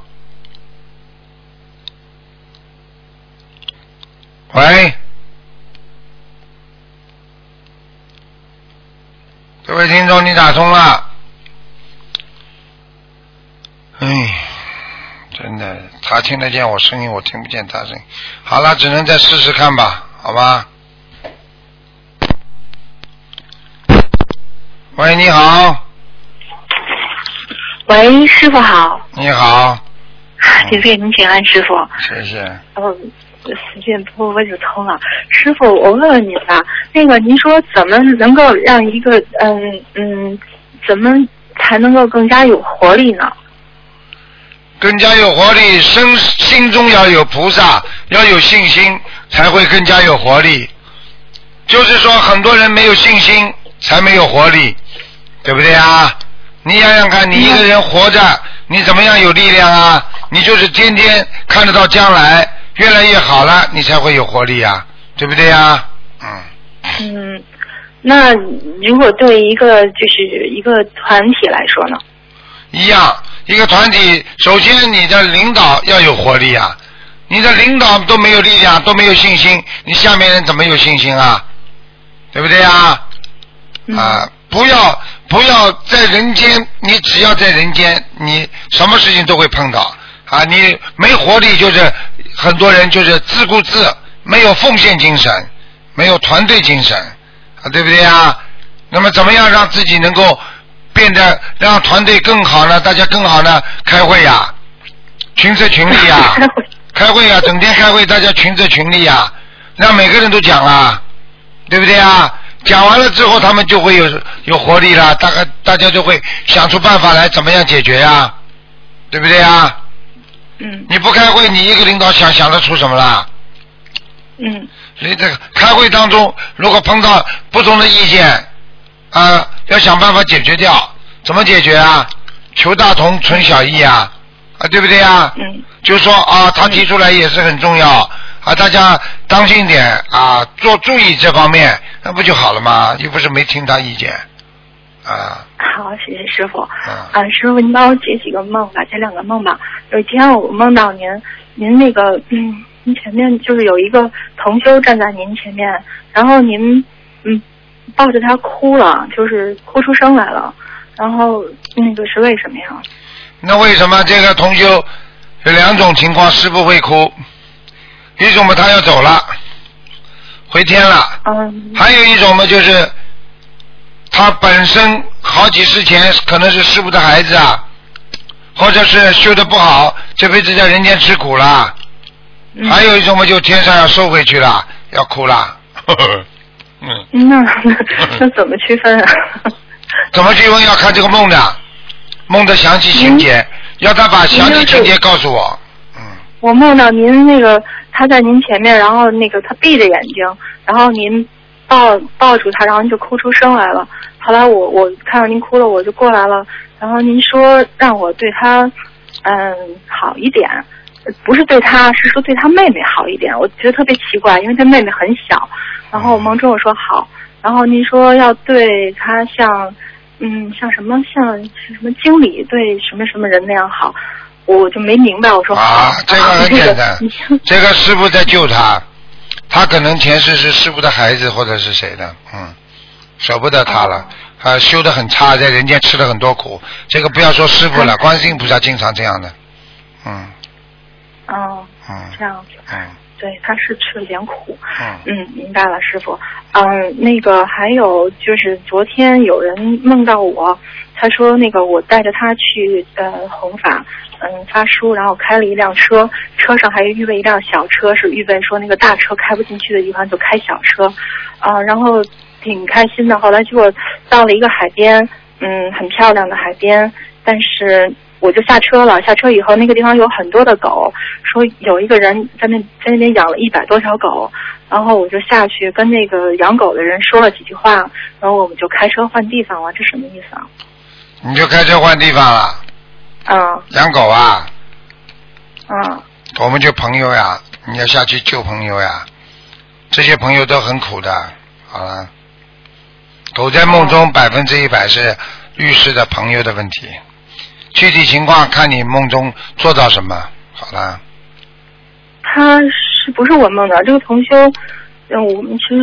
喂。这位听众，你打通了。哎，真的，他听得见我声音，我听不见他声音。好了，只能再试试看吧，好吧？喂，你好，喂，师傅好，你好，谢谢您请安，师傅。谢谢。嗯，时间不我就通了。师傅，我问问您吧，那个您说怎么能够让一个嗯嗯，怎么才才能够更加有活力呢？更加有活力，身心中要有菩萨，要有信心，才会更加有活力。就是说，很多人没有信心，才没有活力，对不对啊？你想想看，你一个人活着，你怎么样有力量啊？你就是天天看得到将来越来越好了，你才会有活力啊，对不对呀？嗯。嗯，那如果对一个就是一个团体来说呢？一样，一个团体，首先你的领导要有活力啊，你的领导都没有力量，都没有信心，你下面人怎么有信心啊？对不对啊？啊，不要不要在人间，你只要在人间，你什么事情都会碰到啊！你没活力，就是很多人就是自顾自，没有奉献精神，没有团队精神，啊，对不对啊？那么怎么样让自己能够变得让团队更好呢？大家更好呢？开会呀，群策群力呀，开会呀，整天开会，大家群策群力呀，让每个人都讲啊，对不对啊？讲完了之后，他们就会有有活力了，大概大家就会想出办法来，怎么样解决呀？对不对呀？嗯你不开会，你一个领导想想得出什么啦？嗯你这个开会当中，如果碰到不同的意见，啊，要想办法解决掉。怎么解决啊？求大同，存小异啊，啊，对不对啊？嗯就说啊，他提出来也是很重要啊，大家当心点啊，做注意这方面，那不就好了吗？又不是没听他意见啊。好，谢谢师傅。嗯啊，师傅，您帮我解几个梦吧，解两个梦吧。有一天我梦到您，您那个，嗯，您前面就是有一个同修站在您前面，然后您，嗯，抱着他哭了，就是哭出声来了，然后那个是为什么呀？那为什么这个同修有两种情况师傅会哭？一种嘛，他要走了，回天了。嗯还有一种嘛，就是他本身好几世前可能是师傅的孩子啊，或者是修的不好，这辈子在人间吃苦了。嗯还有一种嘛，就天上要收回去了，要哭了。呵 呵嗯，那那怎么区分啊？怎么区分要看这个梦的，梦的详细情节，要他把详细情节告诉我。嗯，我梦到您那个他在您前面，然后那个他闭着眼睛，然后您抱抱住他，然后您就哭出声来了。后来我我看到您哭了，我就过来了，然后您说让我对他嗯好一点，呃不是对他，是说对他妹妹好一点。我觉得特别奇怪，因为他妹妹很小。然后梦中我说好，然后您说要对他像嗯像什么像什么经理对什么什么人那样好。我就没明白，我说，啊，这个很简单 这个师傅在救他，他可能前世是师傅的孩子或者是谁的，嗯，舍不得他了，啊，修的很差，在人间吃了很多苦，这个不要说师傅了，观世音菩萨经常这样的，嗯哦，嗯这样子，嗯对，他是吃了点苦。嗯，嗯，明白了，师傅。嗯，那个还有就是昨天有人梦到我，他说那个我带着他去呃弘法，嗯发书，然后开了一辆车，车上还预备一辆小车，是预备说那个大车开不进去的地方就开小车，啊、然后挺开心的。后来结果到了一个海边，嗯，很漂亮的海边，但是。我就下车了，下车以后那个地方有很多的狗，说有一个人在那在那边养了一百多条狗，然后我就下去跟那个养狗的人说了几句话，然后我们就开车换地方了，这什么意思啊？你就开车换地方了，嗯。养狗啊，嗯。我们就朋友呀，你要下去救朋友呀，这些朋友都很苦的，好了，狗在梦中百分之一百是预示的朋友的问题，具体情况看你梦中做到什么，好了，他是不是我梦的？这个同修，嗯，我们其实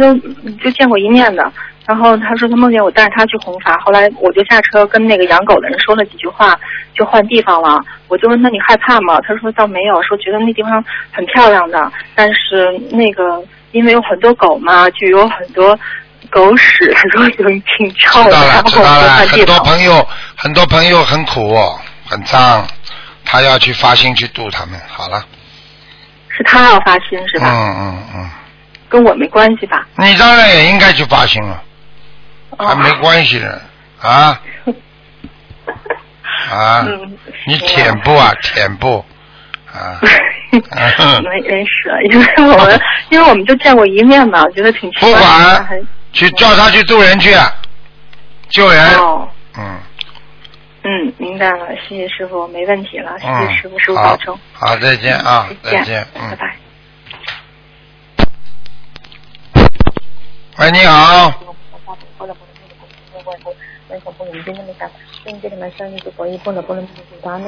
就见过一面的。然后他说他梦见我带着他去红法，后来我就下车跟那个养狗的人说了几句话，就换地方了。我就问他你害怕吗？他说倒没有，说觉得那地方很漂亮的，但是那个因为有很多狗嘛，就有很多狗屎，说有挺臭的，了然后我就知道了，很多。朋友很多朋友很苦，很脏，他要去发心去度他们，好了，是他要发心是吧？嗯嗯嗯，跟我没关系吧？你当然也应该去发心了，还没哦关系的啊。啊，嗯，你舔步啊，舔步啊，嗯 没没事，因为我们因为我们就见过一面嘛，我觉得挺奇不怪的。去叫他去救人去，啊救人，哦，嗯。嗯，明白了，谢谢师傅，没问题了，谢嗯谢师傅，师，傅好保重。，好，再见啊，再再见，嗯，拜拜。喂，你好，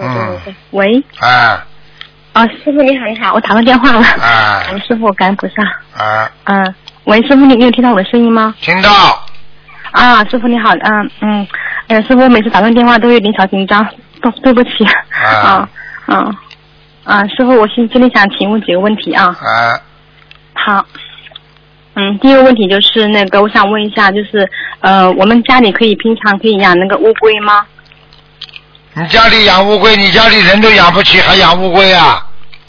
嗯，喂，啊。啊，师傅你好，你好，我打错电话了。啊。嗯，师傅，感恩菩萨。啊，嗯，喂，师傅，你你有听到我的声音吗？听到，啊，师傅你好，嗯嗯，呃，师傅每次打通电话都有点小紧张，对对不起。啊啊啊啊，师傅，我今今天想请问几个问题啊。啊，好。嗯，第一个问题就是那个，我想问一下，就是呃，我们家里可以平常可以养那个乌龟吗？你家里养乌龟，你家里人都养不起，还养乌龟啊？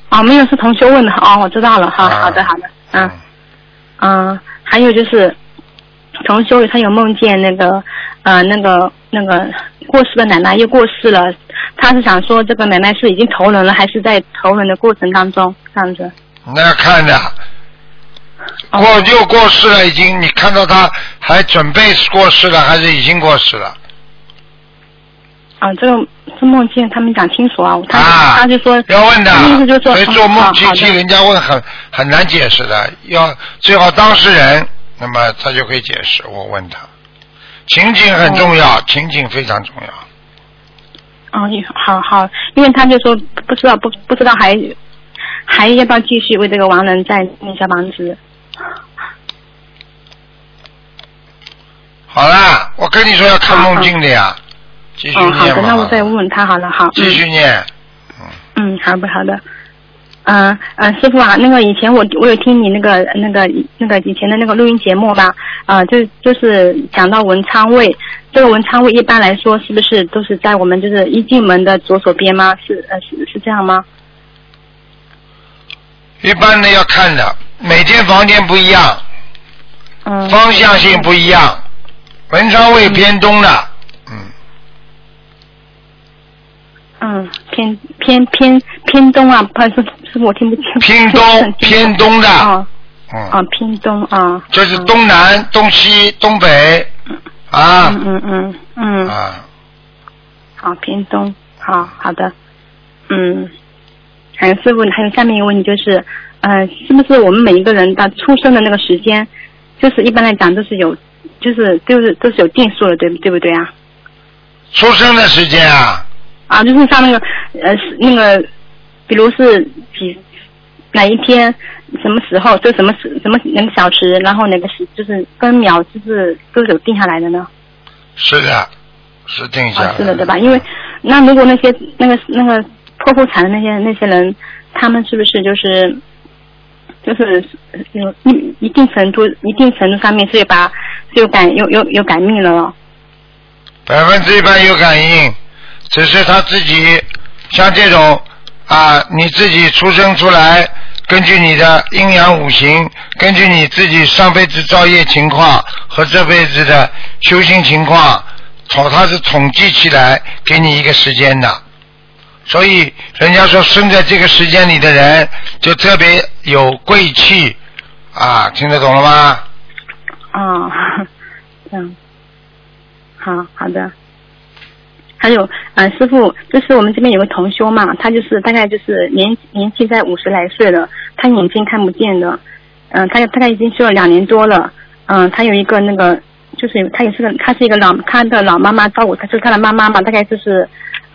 啊，没有，是同学问的。哦，我知道了。好，啊好的，好的。嗯。嗯，还有就是，同修他有梦见那个呃那个那个过世的奶奶又过世了，他是想说这个奶奶是已经投人了，还是在投人的过程当中这样子？那要看的，哦过又过世了，已经，你看到他还准备过世了，还是已经过世了？啊，这个这梦境他没讲清楚啊，他、啊他就说要问的他意思就是，说所以做梦嗯好好的亲戚人家问很很难解释的，要最好当事人，那么他就可以解释。我问他，情景很重要，哦情景非常重要。哦，好好，因为他就说不知道不不知道还还要不要继续为这个亡人再念小房子？好啦，我跟你说要看梦境的呀，继续嗯，好的，那我再问问他好了，好。嗯继续念，嗯，好的好的。嗯嗯，师傅啊，那个以前我我有听你那个那个那个以前的那个录音节目吧，啊，就就是讲到文昌位，这个文昌位一般来说是不是都是在我们就是一进门的左手边吗？是呃是是这样吗？一般的要看的，每间房间不一样，嗯。方向性不一样。文昌位偏东的，嗯，嗯，偏偏偏偏东啊，不好意思，师傅我听不清。偏东偏东的，哦。嗯，哦，偏东啊。就是东南、东西、东北，啊嗯嗯嗯。嗯，啊，好，偏东，好好的，嗯，还有师傅，还有下面一个问题就是，呃，是不是我们每一个人的出生的那个时间，就是一般来讲都是有，就是都是都是有定数的，对对不对啊？出生的时间啊，啊，就是像那个呃那个，比如是几哪一天什么时候，就什么时什么哪个小时，然后哪个时就是分秒，就是都是有定下来的呢？是的，是定下来啊，是的，对吧？因为那如果那些那个那个剖腹产的那些那些人，他们是不是就是就是有一一定程度一定程度上面是有把是有感有有有改命了咯？百分之一百有感应，只是他自己像这种啊，你自己出生出来，根据你的阴阳五行，根据你自己上辈子造业情况和这辈子的修行情况，统他是统计起来给你一个时间的。所以人家说生在这个时间里的人就特别有贵气啊，听得懂了吗？啊，这样，好好的。还有，呃，师傅，就是我们这边有个同修嘛，他就是大概就是年年纪在五十来岁了，他眼睛看不见的，嗯、他大概已经修了两年多了，嗯、他有一个那个，就是他也是个，他是一个老他的老妈妈照顾他，就是他的妈妈嘛，大概就是，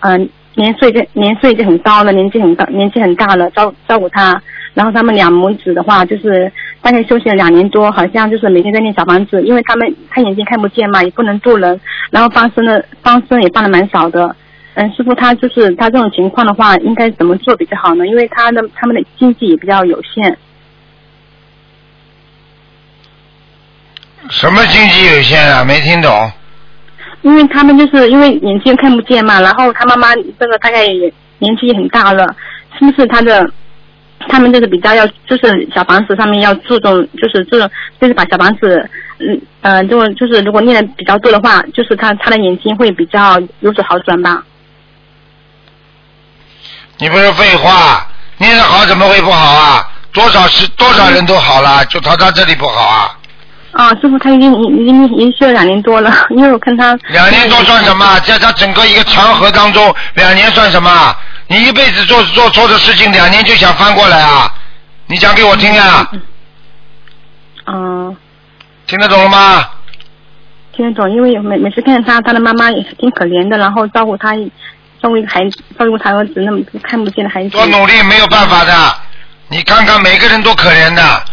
嗯、年岁就年岁已经很高了，年纪很高，年纪很大了，照照顾他。然后他们两母子的话，就是大概休息了两年多，好像就是每天在念小房子，因为他们他眼睛看不见嘛，也不能渡人，然后放生的放生也放的蛮少的。嗯，师傅他就是他这种情况的话，应该怎么做比较好呢？因为他的他们的经济也比较有限。什么经济有限啊？没听懂。因为他们就是因为眼睛看不见嘛，然后他妈妈这个大概也年纪也很大了，是不是他的他们就是比较要就是小房子上面要注重，就是这种就是把小房子，嗯嗯，就就是如果念的比较多的话，就是他他的眼睛会比较有所好转吧。你不是废话，念得好怎么会不好啊？多少是多少人都好了，就他他这里不好啊？啊，师傅他已经已经已经修了两年多了，因为我看他两年多算什么？在他整个一个长河当中，两年算什么？你一辈子做做错的事情，两年就想翻过来啊？你讲给我听啊、嗯，听得懂了吗？听得懂，因为每每次看见他，他的妈妈也是挺可怜的，然后照顾他，照顾一个孩子，照顾他儿子那么看不见的孩子。多努力没有办法的，你看看每个人都可怜的，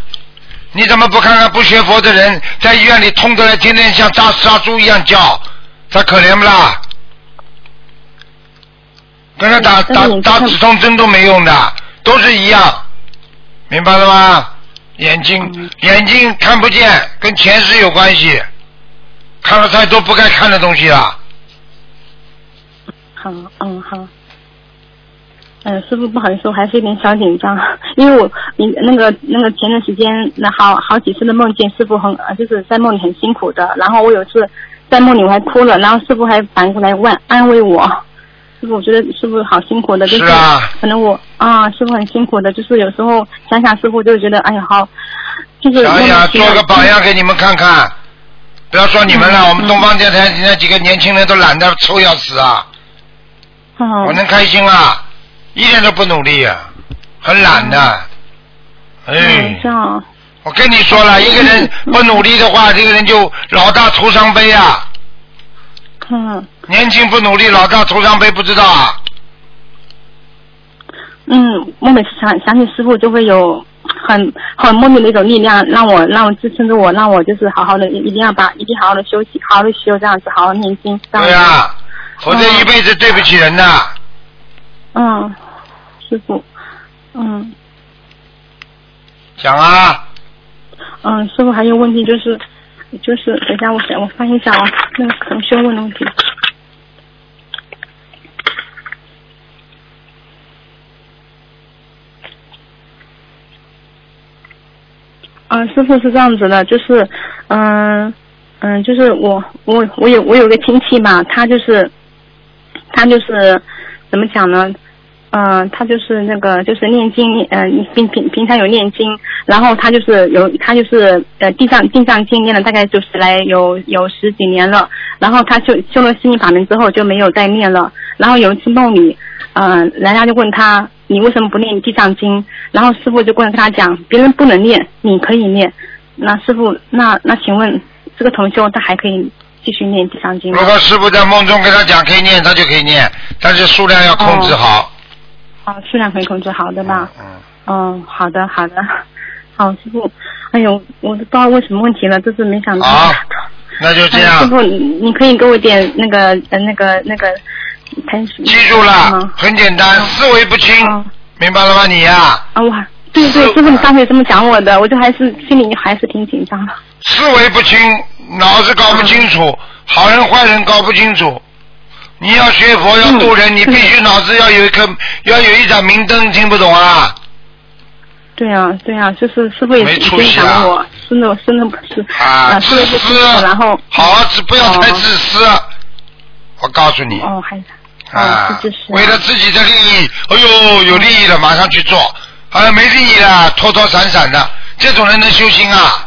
你怎么不看看不学佛的人在医院里痛得来，天天像杀杀猪一样叫，他可怜不啦？跟他打打打止痛针都没用的，都是一样，明白了吗？眼睛眼睛看不见，跟前世有关系，看了太多不该看的东西了。好，嗯好。嗯，师傅不好意思，我还是有点小紧张，因为我你那个那个前段时间那好好几次的梦见师傅很呃就是在梦里很辛苦的，然后我有次在梦里我还哭了，然后师傅还反过来问安慰我，师傅我觉得师傅好辛苦的，就是啊可能我啊师傅很辛苦的，就是有时候想想师傅就觉得哎呀好，就是想想做个榜样给你们看看，不要说你们了，我们东方电台那几个年轻人都懒得抽要死啊，嗯。我能开心啊，一点都不努力啊，很懒的，嗯哎，我跟你说了，一个人不努力的话，这个人就老大徒伤悲啊，嗯。年轻不努力，老大徒伤悲，不知道啊？嗯，我每次想想起师傅，就会有很很莫名的一种力量，让我让我支撑着我，让我就是好好的，一定要把一定好好的休息，好好的修，这样子，好好念经。对呀、我这一辈子对不起人呐。嗯，师傅，嗯讲啊，嗯，师傅还有问题就是就是等一下我想我翻一下啊，那个同学问的问题。嗯，师傅是这样子的，就是，嗯嗯，就是我我我有我有个亲戚嘛，他就是他就是怎么讲呢？嗯、他就是那个就是念经，呃，平平平常有念经，然后他就是有他就是呃地藏地藏经念了大概就是来有有十几年了，然后他修修了心灵法门之后就没有再念了，然后有一次梦里，嗯、人家就问他你为什么不念地藏经？然后师傅就跟他讲，别人不能念，你可以念。那师傅，那那请问这个同修他还可以继续念地藏经吗如？果师傅在梦中跟他讲可以念，他就可以念，但是数量要控制好。哦，数量可以控制好的吧？嗯，嗯，好的好的，好 师傅，哎呦，我都不知道问什么问题了，这次没想到。好，那就这样哎师。傅，你你可以给我点那个呃那个那个开始。记住了，很简单，思维不清，嗯明白了吗？你呀、啊，我还对对，师傅你上次也这么讲我的，我就还是心里还是挺紧张的。思维不清，脑子搞不清楚，嗯好人坏人搞不清楚。你要学佛要渡人，嗯你必须脑子要有一颗，要有一盏明灯，听不懂啊？对啊，对啊，就是师傅也出息我，真的真的不是啊，自私，然后好好自不要太哦。自私。我告诉你，哦还是啊。为了自己的利益，哎呦，有利益了马上去做，啊，没利益了拖拖散散的，这种人能修心啊？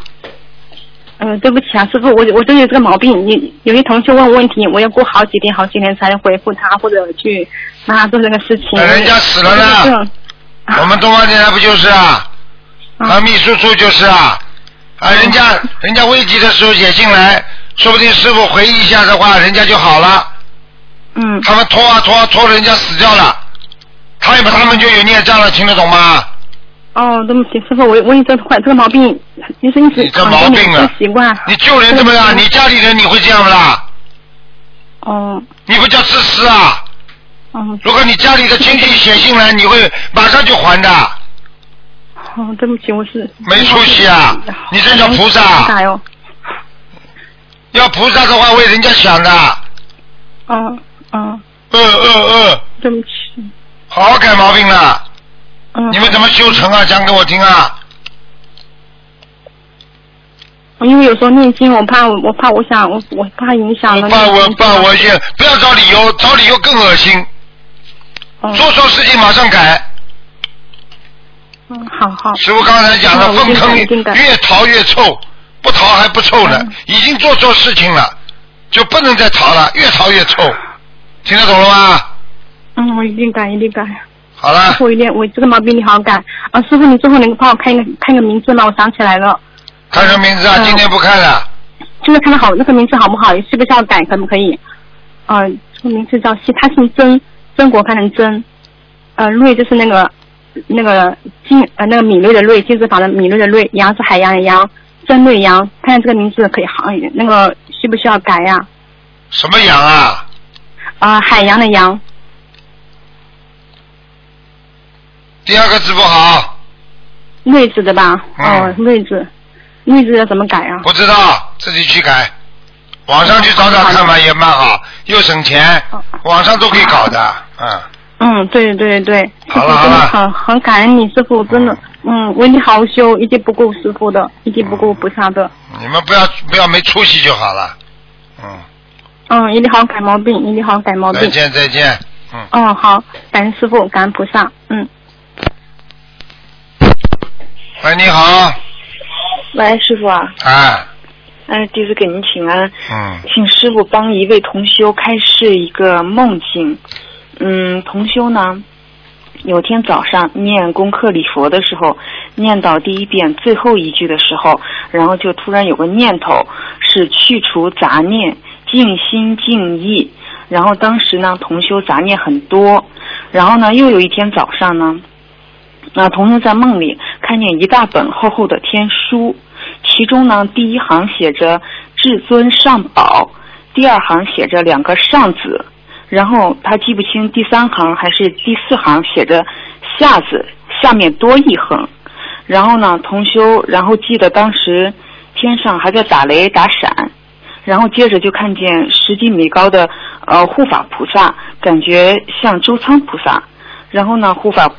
嗯，对不起啊，师傅，我我真有这个毛病。有有些同学问我问题，我要过好几天、好几天才能回复他，或者去帮他做这个事情。哎人家死了呢我们东方电台不就是啊？啊啊，秘书处就是啊，啊，人家人家危急的时候写进来，说不定师傅回忆一下的话，人家就好了。嗯他们拖啊拖啊拖，人家死掉了，他们他们就有孽障了，听得懂吗？哦，对不起，师傅，我我有这坏这个毛病，就是一直你这毛病了了，习惯。你救人怎么样？你家里人你会这样不啦？哦你不叫自私啊？嗯如果你家里的亲戚写信来，你会马上就还的，哦，对不起，我是没出息啊！你这叫菩萨，哟。要菩萨的话为人家想的，哦哦，呃呃呃，对不起。好好改毛病了。嗯。你们怎么修成啊？讲给我听啊！因为有时候念经，我怕我我怕我想我我怕影响了。怕我怕我也不要找理由，找理由更恶心。哦做错事情马上改。嗯，好好。师傅刚才讲的，那我一定粪坑越逃越臭，不逃还不臭呢，嗯已经做错事情了，就不能再逃了，越逃越臭，听得懂了吗？嗯，我一定改，一定改。好了师，傅，一定，我这个毛病你好好改。啊，师傅，你最后能帮我看一个看个名字吗？我想起来了，看什么名字啊？嗯今天不看了，就是看的好，那个名字好不好？需不需要改？可不可以？呃，这个名字叫西，他姓曾，曾国藩的曾，呃，瑞就是那个那个金呃那个敏锐的瑞，金字旁的敏锐的锐，洋是海洋的洋，曾瑞阳。看看这个名字可以好一点，那个需不需要改呀、什么洋啊？啊？海洋的洋，第二个字不好，位置的吧？嗯。哦，瑞字，瑞字要怎么改啊？不知道，自己去改。网上去找找看吧，也蛮好，又省钱哦，网上都可以搞的，嗯。嗯，对对对，好了好了。真的很很感恩你，师傅真的，嗯，为你好好修，一定不够师傅的，一定不够菩萨的，你们不要不要没出息就好了，嗯，嗯，一定好好改毛病，一定好好改毛病。再。见再见，嗯。嗯，好，感恩师傅，感恩菩萨，嗯。喂，你好，喂，师傅啊，啊，哎，弟子给您请安，嗯，请师傅帮一位同修开示一个梦境。嗯，同修呢，有天早上念功课礼佛的时候，念到第一遍最后一句的时候，然后就突然有个念头是去除杂念，静心静意。然后当时呢，同修杂念很多，然后呢，又有一天早上呢，那同修在梦里看见一大本厚厚的天书，其中呢，第一行写着“至尊上宝”，第二行写着两个“上”字，然后他记不清第三行还是第四行写着“下”字，下面多一横。然后呢，同修然后记得当时天上还在打雷打闪，然后接着就看见十几米高的呃护法菩萨，感觉像周仓菩萨。然后呢，护法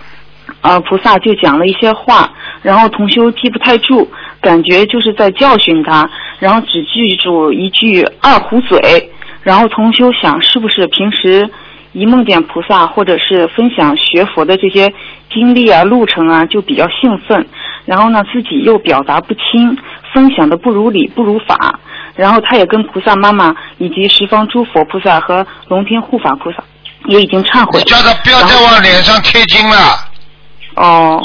呃菩萨就讲了一些话，然后同修记不太住，感觉就是在教训他，然后只记住一句二胡嘴。然后同修想，是不是平时一梦见菩萨或者是分享学佛的这些经历啊、路程啊，就比较兴奋。然后呢，自己又表达不清，分享的不如理、不如法。然后他也跟菩萨妈妈以及十方诸佛菩萨和龙天护法菩萨也已经忏悔你。叫他不要再往脸上贴金了，哦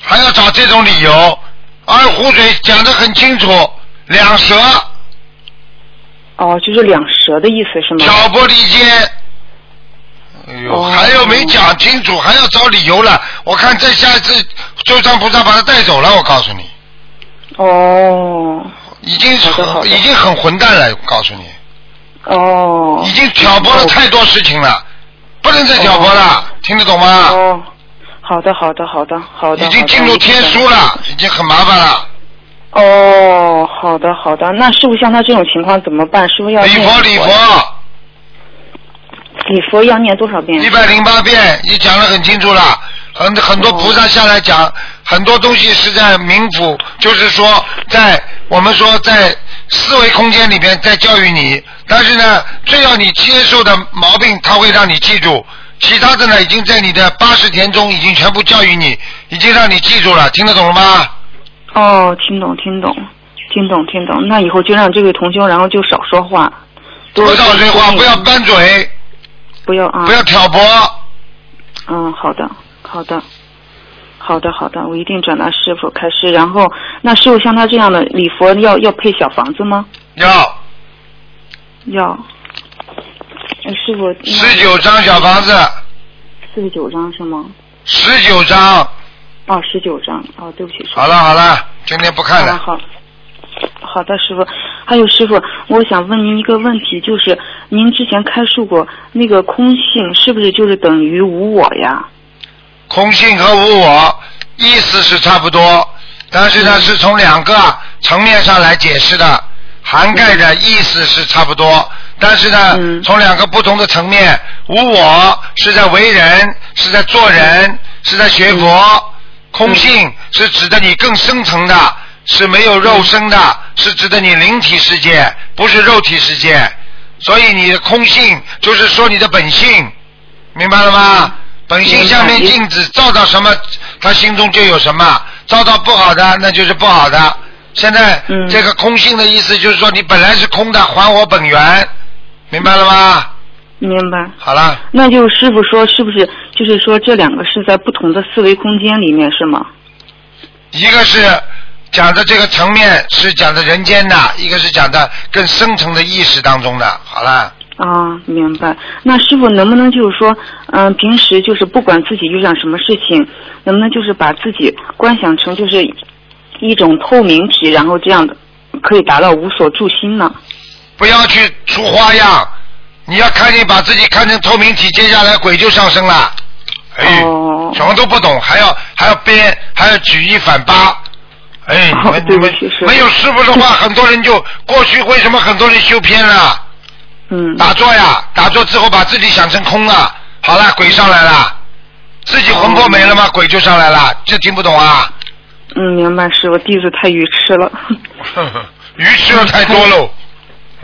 还要找这种理由。二胡嘴讲得很清楚，两舌哦，就是两舌的意思是吗？挑拨离间。哎呦，哦还有没讲清楚，还要找理由了。我看再下一次，周藏菩萨把他带走了，我告诉你，哦已经是好的好的已经很混蛋了，我告诉你，哦已经挑拨了太多事情了，不能再挑拨了，听得懂吗？哦，好的好的好的好的。已经进入天书了，已经很麻烦了。哦，好的好的，那师傅像他这种情况怎么办？师傅要礼佛礼佛，礼佛要念多少遍？一百零八遍，你讲的很清楚了。很很多菩萨下来讲，很多东西是在冥府，就是说在我们说在思维空间里边在教育你，但是呢，最要你接受的毛病，他会让你记住。其他的呢，已经在你的八十天中已经全部教育你，已经让你记住了，听得懂了吗？哦，听懂听懂听懂听懂，那以后就让这位同修，然后就少说话，多多少句话，不要拌嘴，不要啊，不要挑拨。嗯，好的，好的，好的，好的，我一定转达师傅开示。然后，那师傅像他这样的礼佛要要配小房子吗？要要。哎，师傅。十九张小房子，四十九张是吗？十九张。哦，十九张。哦，对不起。好了好了，今天不看了。好了好。好的，师傅。还有师傅，我想问您一个问题，就是您之前开述过那个空性是不是就是等于无我呀？空性和无我意思是差不多，但是它是从两个层面上来解释的，涵盖的意思是差不多，但是呢、嗯。从两个不同的层面，无我是在为人，是在做人，是在学佛，空性是指的你更深层的，是没有肉身的，是指的你灵体世界，不是肉体世界，所以你的空性就是说你的本性，明白了吗？本性像面镜子，照到什么，他心中就有什么。照到不好的，那就是不好的。现在、嗯。这个空性的意思就是说，你本来是空的，还我本源，明白了吗？明白。好了，那就师傅说，是不是就是说这两个是在不同的思维空间里面是吗？一个是讲的这个层面是讲的人间的，一个是讲的更深层的意识当中的。好了，啊，明白。那师傅能不能就是说，嗯、平时就是不管自己遇上什么事情，能不能就是把自己观想成就是一种透明体，然后这样的可以达到无所住心呢？不要去出花样，你要看见把自己看成透明体，接下来鬼就上升了。哎，哦什么都不懂，还要还要编，还要举一反八。哎，你哦们你们对不起没有师傅的话，很多人就过去为什么很多人修偏了？嗯。打坐呀，打坐之后把自己想成空了，好了，鬼上来了，自己魂魄没了吗？鬼就上来了，这听不懂啊？嗯，明白，师傅，弟子太愚痴了。呵呵鱼吃的太多喽。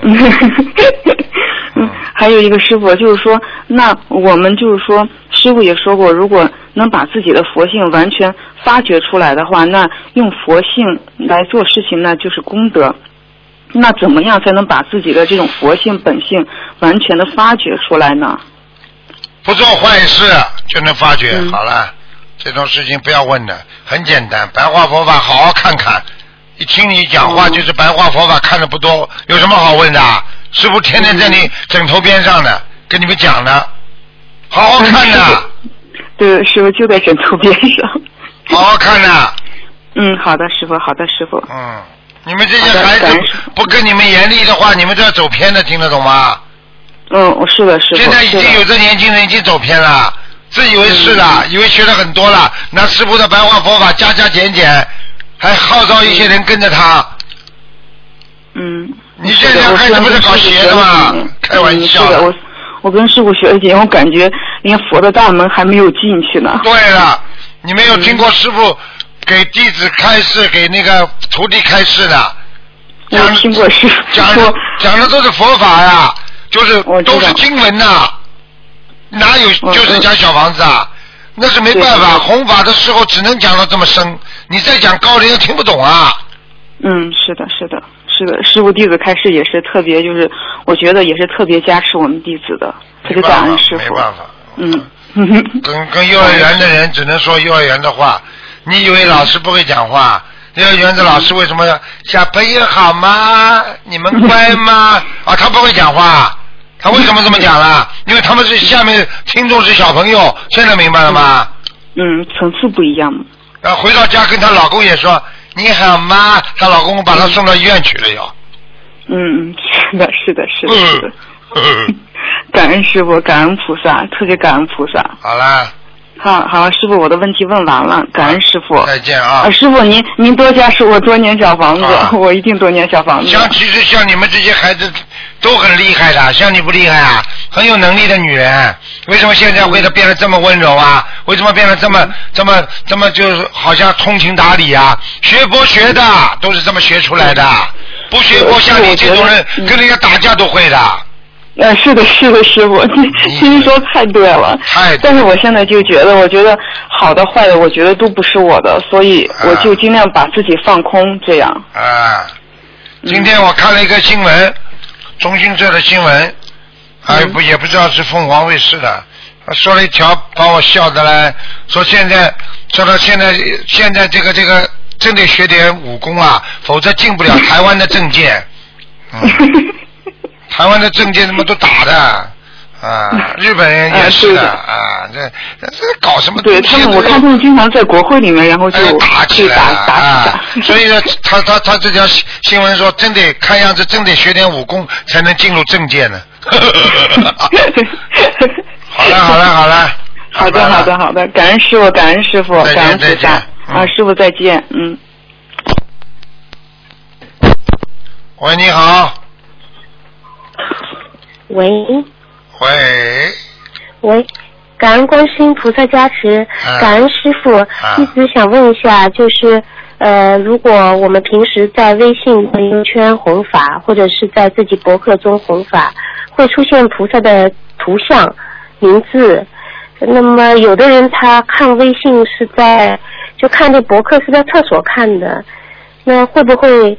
嗯，还有一个师傅就是说，那我们就是说，师傅也说过，如果能把自己的佛性完全发掘出来的话，那用佛性来做事情，那就是功德。那怎么样才能把自己的这种佛性本性完全的发掘出来呢？不做坏事就能发掘。嗯好了，这种事情不要问的，很简单，白话佛法好好看看。一听你讲话哦就是白话佛法看的不多，有什么好问的啊？师傅天天在你枕头边上的，跟你们讲呢，好好看的，对，师傅就在枕头边上。好好看的。嗯，好的，师傅，好的，师傅。嗯，你们这些孩子不跟你们严厉的话，你们都要走偏的，听得懂吗？嗯，我是的，师傅。现在已经有这年轻人已经走偏了，自以为是了，以为学的很多了，拿师傅的白话佛法加加减减，还号召一些人跟着他。嗯，你这两开始不是搞邪的吗？开玩笑嗯、是的，我我跟师傅学了几年，我感觉连佛的大门还没有进去呢。对了，你没有听过师傅给弟子开示，给那个徒弟开示的？我听过师傅讲的说，讲的都是佛法呀，就是都是经文呐，哪有嗯就是讲小房子啊？那是没办法，弘法的时候只能讲到这么深，你再讲高人又听不懂啊。嗯，是的，是的，是的，师傅弟子开示也是特别，就是我觉得也是特别加持我们弟子的，特别感恩师，傅。没办法。嗯，跟跟幼儿园的人只能说幼儿园的话。你以为老师不会讲话？幼儿园的老师为什么要小朋友好吗？你们乖吗？啊，他不会讲话。他为什么这么讲了？因为他们是下面听众是小朋友，现在明白了吗？嗯，层次不一样嘛。然后回到家跟她老公也说你好吗？她老公把她送到医院去了又。嗯，嗯，是的，是的，是的，是的。嗯，感恩师傅，感恩菩萨，特别感恩菩萨。好了，好好，师傅，我的问题问完了，感恩师傅。再见啊啊，！师傅您您多加持我多年小房子，啊我一定多年小房子。像其实像你们这些孩子都很厉害的，像你不厉害啊？很有能力的女人，为什么现在会的变得这么温柔啊？为什么变得这么这么这么就是好像通情达理啊？学佛学的都是这么学出来的，不学佛像你这种人嗯跟人家打架都会的。呃，是的，是的，师傅，您您说太对了。太对但是我现在就觉得，我觉得好的坏的，我觉得都不是我的，所以我就尽量把自己放空，这样。啊，嗯今天我看了一个新闻，中新社的新闻，哎嗯不也不知道是凤凰卫视的，说了一条把我笑的嘞，说现在说到现在现在这个这个真得学点武功啊，否则进不了台湾的证件。嗯，台湾的证件他妈都打的。啊，日本人也是的啊啊，这这这搞什么？对他们，我看他们经常在国会里面，然后就哎打起来打。所以呢，他他他这条新新闻说，真得看样子真得学点武功才能进入政界呢。好了好了好了，好的，好的，好的，感恩师傅，感恩师傅，感恩菩再见萨。嗯啊，师傅再见，嗯。喂，你好，喂。喂，喂，感恩观世音菩萨加持，啊。感恩师傅，弟子想问一下，就是呃，如果我们平时在微信朋友圈弘法，或者是在自己博客中弘法，会出现菩萨的图像、名字，那么有的人他看微信是在就看这博客是在厕所看的，那会不会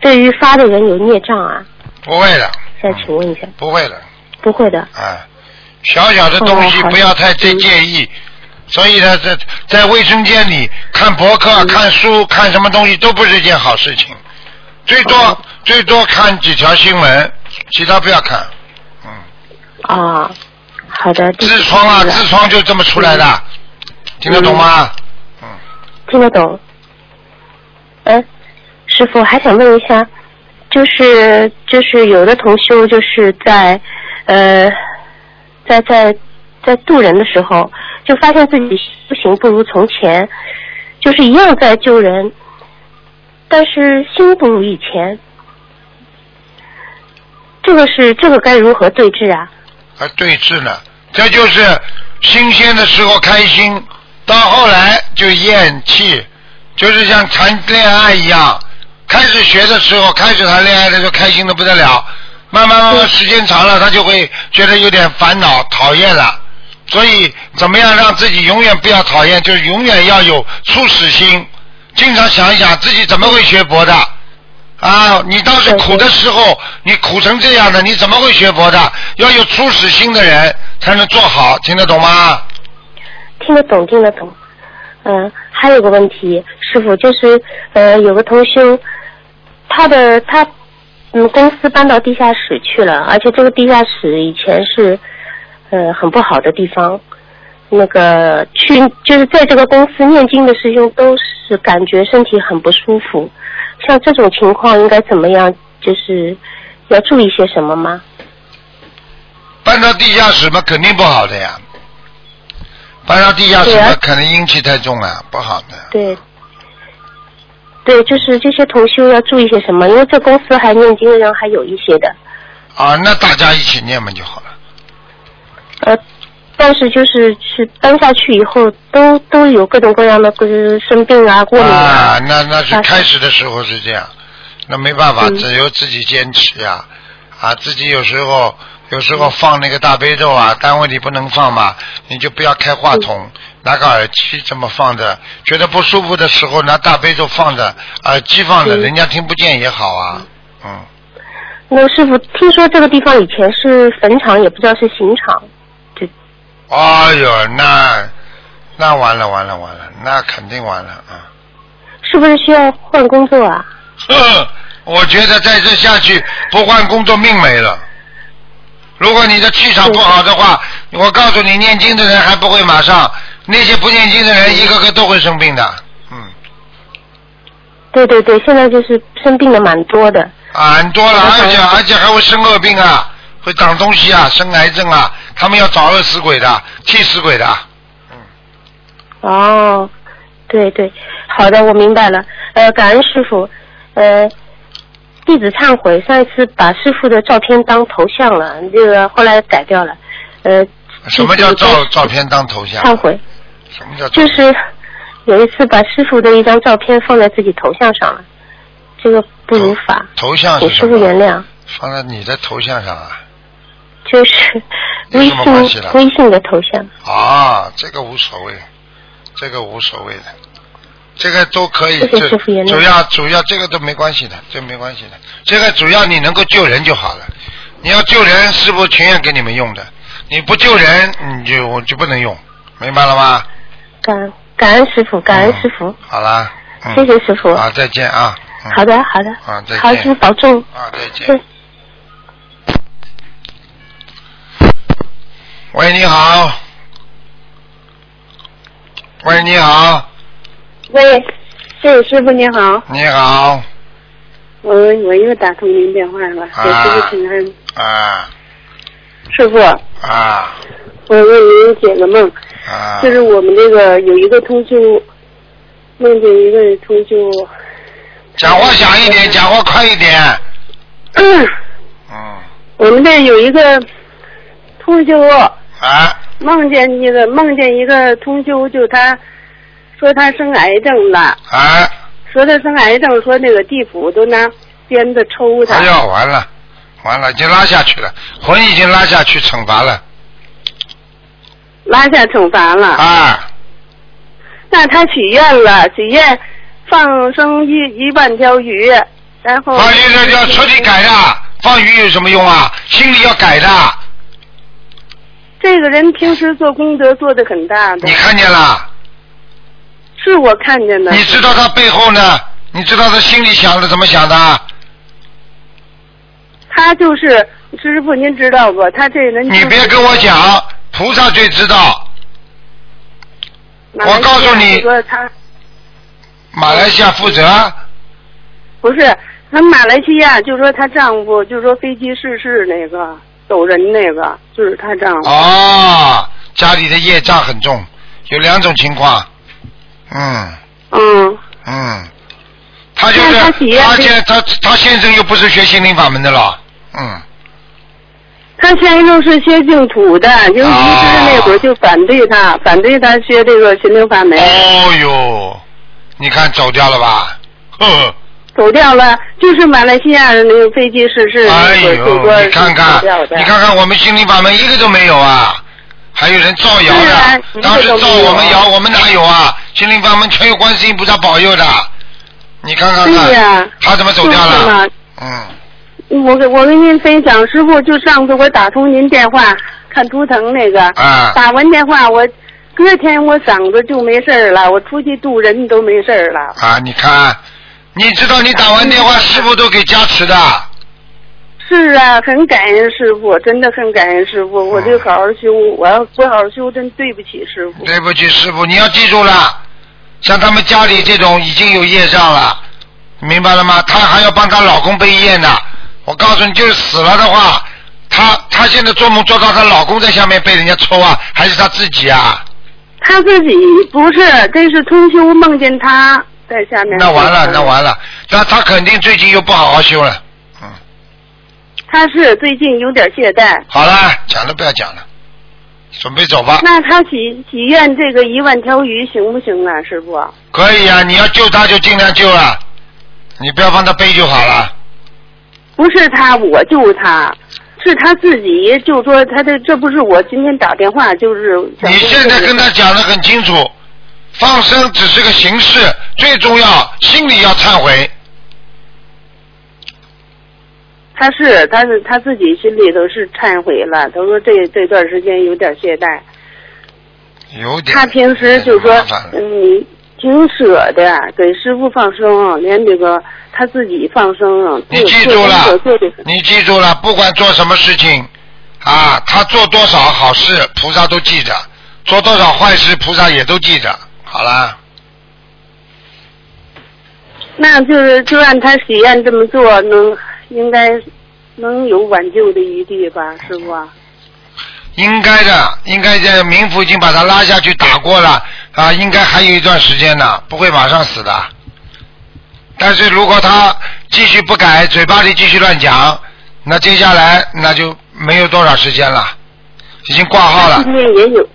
对于发的人有孽障啊？不会的，再请问一下，不会的，不会的。啊，小小的东西不要太介介意。所以呢，在在卫生间里看博客、嗯看书、看什么东西都不是一件好事情，最多、哦最多看几条新闻，其他不要看。嗯，啊，好的。痔疮啊，痔疮就这么出来的，嗯听得懂吗？嗯听得懂。嗯，师傅还想问一下，就是就是有的同修就是在呃在在在渡人的时候，就发现自己修行不如从前，就是一样在救人，但是心不如以前。这个是这个该如何对治啊？还对峙呢，这就是新鲜的时候开心，到后来就厌弃，就是像谈恋爱一样，开始学的时候，开始谈恋爱的时候开心的不得了，慢慢慢慢时间长了，他就会觉得有点烦恼、讨厌了。所以，怎么样让自己永远不要讨厌，就是永远要有初始心，经常想一想自己怎么会学佛的。啊，你当时苦的时候，你苦成这样的，你怎么会学佛的？要有初始心的人才能做好，听得懂吗？听得懂，听得懂。嗯、还有个问题，师傅就是呃，有个同修，他的他嗯公司搬到地下室去了，而且这个地下室以前是呃很不好的地方。那个去就是在这个公司念经的师兄都是感觉身体很不舒服，像这种情况应该怎么样？就是要注意些什么吗？搬到地下室嘛，肯定不好的呀。搬到地下室对啊嘛，可能阴气太重了，不好的。对，对，就是这些同修要注意些什么？因为这公司还念经的人还有一些的，啊，那大家一起念嘛就好了。呃，但是就是是搬下去以后，都都有各种各样的，就是生病啊、过敏啊，那那是开始的时候是这样，那没办法，嗯只有自己坚持呀。啊，自己有时候有时候放那个大悲咒啊，单位里不能放嘛，你就不要开话筒，拿个耳机这么放着，觉得不舒服的时候拿大悲咒放着，耳机放着，嗯人家听不见也好啊。嗯，那师傅，听说这个地方以前是坟场，也不知道是刑场，哎呦，那那完了完了完了，那肯定完了啊。是不是需要换工作啊？呵，我觉得在这下去不换工作命没了。如果你的气场不好的话，我告诉你，念经的人还不会马上，那些不念经的人一个个都会生病的。嗯，对对对，现在就是生病的蛮多的。啊，很多了，而且而且还会生恶病啊，会长东西啊，生癌症啊，他们要找饿死鬼的，替死鬼的。嗯哦，对对，好的，我明白了。呃，感恩师傅。呃，弟子忏悔，上一次把师傅的照片当头像了，这个后来改掉了。呃，什么叫照照片当头像？忏悔，什么叫就是有一次把师傅的一张照片放在自己头像上了，这个不如法，头像请师傅是什么？原谅。放在你的头像上啊？就是微信微信的头像。啊，这个无所谓，这个无所谓的，这个都可以。这师傅原谅主要主要这个都没关系的，这没关系的。这个主要你能够救人就好了。你要救人，师傅情愿给你们用的。你不救人，你就我就不能用，明白了吗？感感恩师傅，感恩师傅，好啦，嗯、谢谢师傅。啊，再见啊。嗯、好的，好的。啊，再见。好，师傅保重。啊，再见。喂，你好。喂，你好，喂，是师傅你好，你好，我我又打通您电话了，给师傅请安。啊师傅，啊我为您解个梦，啊！就是我们这个有一个同修，梦见一个同修，讲话响一点，讲话快一点。嗯我们这有一个同修，啊梦见一个梦见一个同修，就他说他生癌症了，啊！说他生癌症，说那个地府都拿鞭子抽他。哎呦，完了，完了，已经拉下去了，魂已经拉下去，惩罚了。拉下惩罚了。啊，那他许愿了，许愿放生一一万条鱼，然后放鱼的要彻底改的，放鱼有什么用啊？心里要改的，这个人平时做功德做的很大的。你看见了？是我看见的。你知道他背后呢？你知道他心里想的怎么想的？他就是师傅，您知道不？他这人。你别跟我讲，菩萨最知道。我告诉你马来西亚负责，不是，他马来西亚就说她丈夫就说飞机失事那个走人那个，就是她丈夫。哦，家里的业障很重，有两种情况，嗯。嗯，嗯，他就是他现他他先生又不是学心灵法门的了，嗯，他先生是学净土的，就一直那会儿就反对他，反对他学这个心灵法门。哦哟，你看走掉了吧？呵呵，走掉了，就是马来西亚的那个飞机失事哎呦，你看看。你看看我们心灵法门一个都没有啊，还有人造谣是啊的，当时造我们谣，我们哪有啊？心灵法门全有观世音菩萨保佑的，你看看他怎么走掉了？嗯。我给我跟您分享，师傅，就上次我打通您电话看图腾那个，啊打完电话我隔天我嗓子就没事儿了，我出去渡人都没事儿了。啊，你看，你知道你打完电话，师傅都给加持的。是啊，很感恩师傅，真的很感恩师傅，我就好好修，我要不好好修，真对不起师傅。对不起，师傅，你要记住了，像他们家里这种已经有业障了，明白了吗？她还要帮她老公背业呢。我告诉你，就是死了的话，她她现在做梦做到她老公在下面被人家抽啊，还是她自己啊？她自己不是，这是通修梦见她在下面。那完了，那完了，那她肯定最近又不好好修了。嗯。她是最近有点懈怠。好了，讲都不要讲了，准备走吧。那他许许愿这个一万条鱼行不行啊，师傅？可以啊，你要救他就尽量救了，你不要帮他背就好了。不是他，我救他，是他自己就说他的这不是我今天打电话就是。你现在跟他讲的很清楚，放生只是个形式，最重要心里要忏悔。他是他是他自己心里头是忏悔了，他说这这段时间有点懈怠。有点。他平时就说嗯，你挺舍得，给师傅放生，连这个他自己放生了，你记住了你记住了，不管做什么事情，啊，他做多少好事，菩萨都记着；做多少坏事，菩萨也都记着。好了，那就是就按他许愿这么做，能应该能有挽救的余地吧，师傅啊？应该的，应该这冥府已经把他拉下去打过了啊，应该还有一段时间呢，不会马上死的。但是如果他继续不改，嘴巴里继续乱讲，那接下来那就没有多少时间了，已经挂号了今，年也有，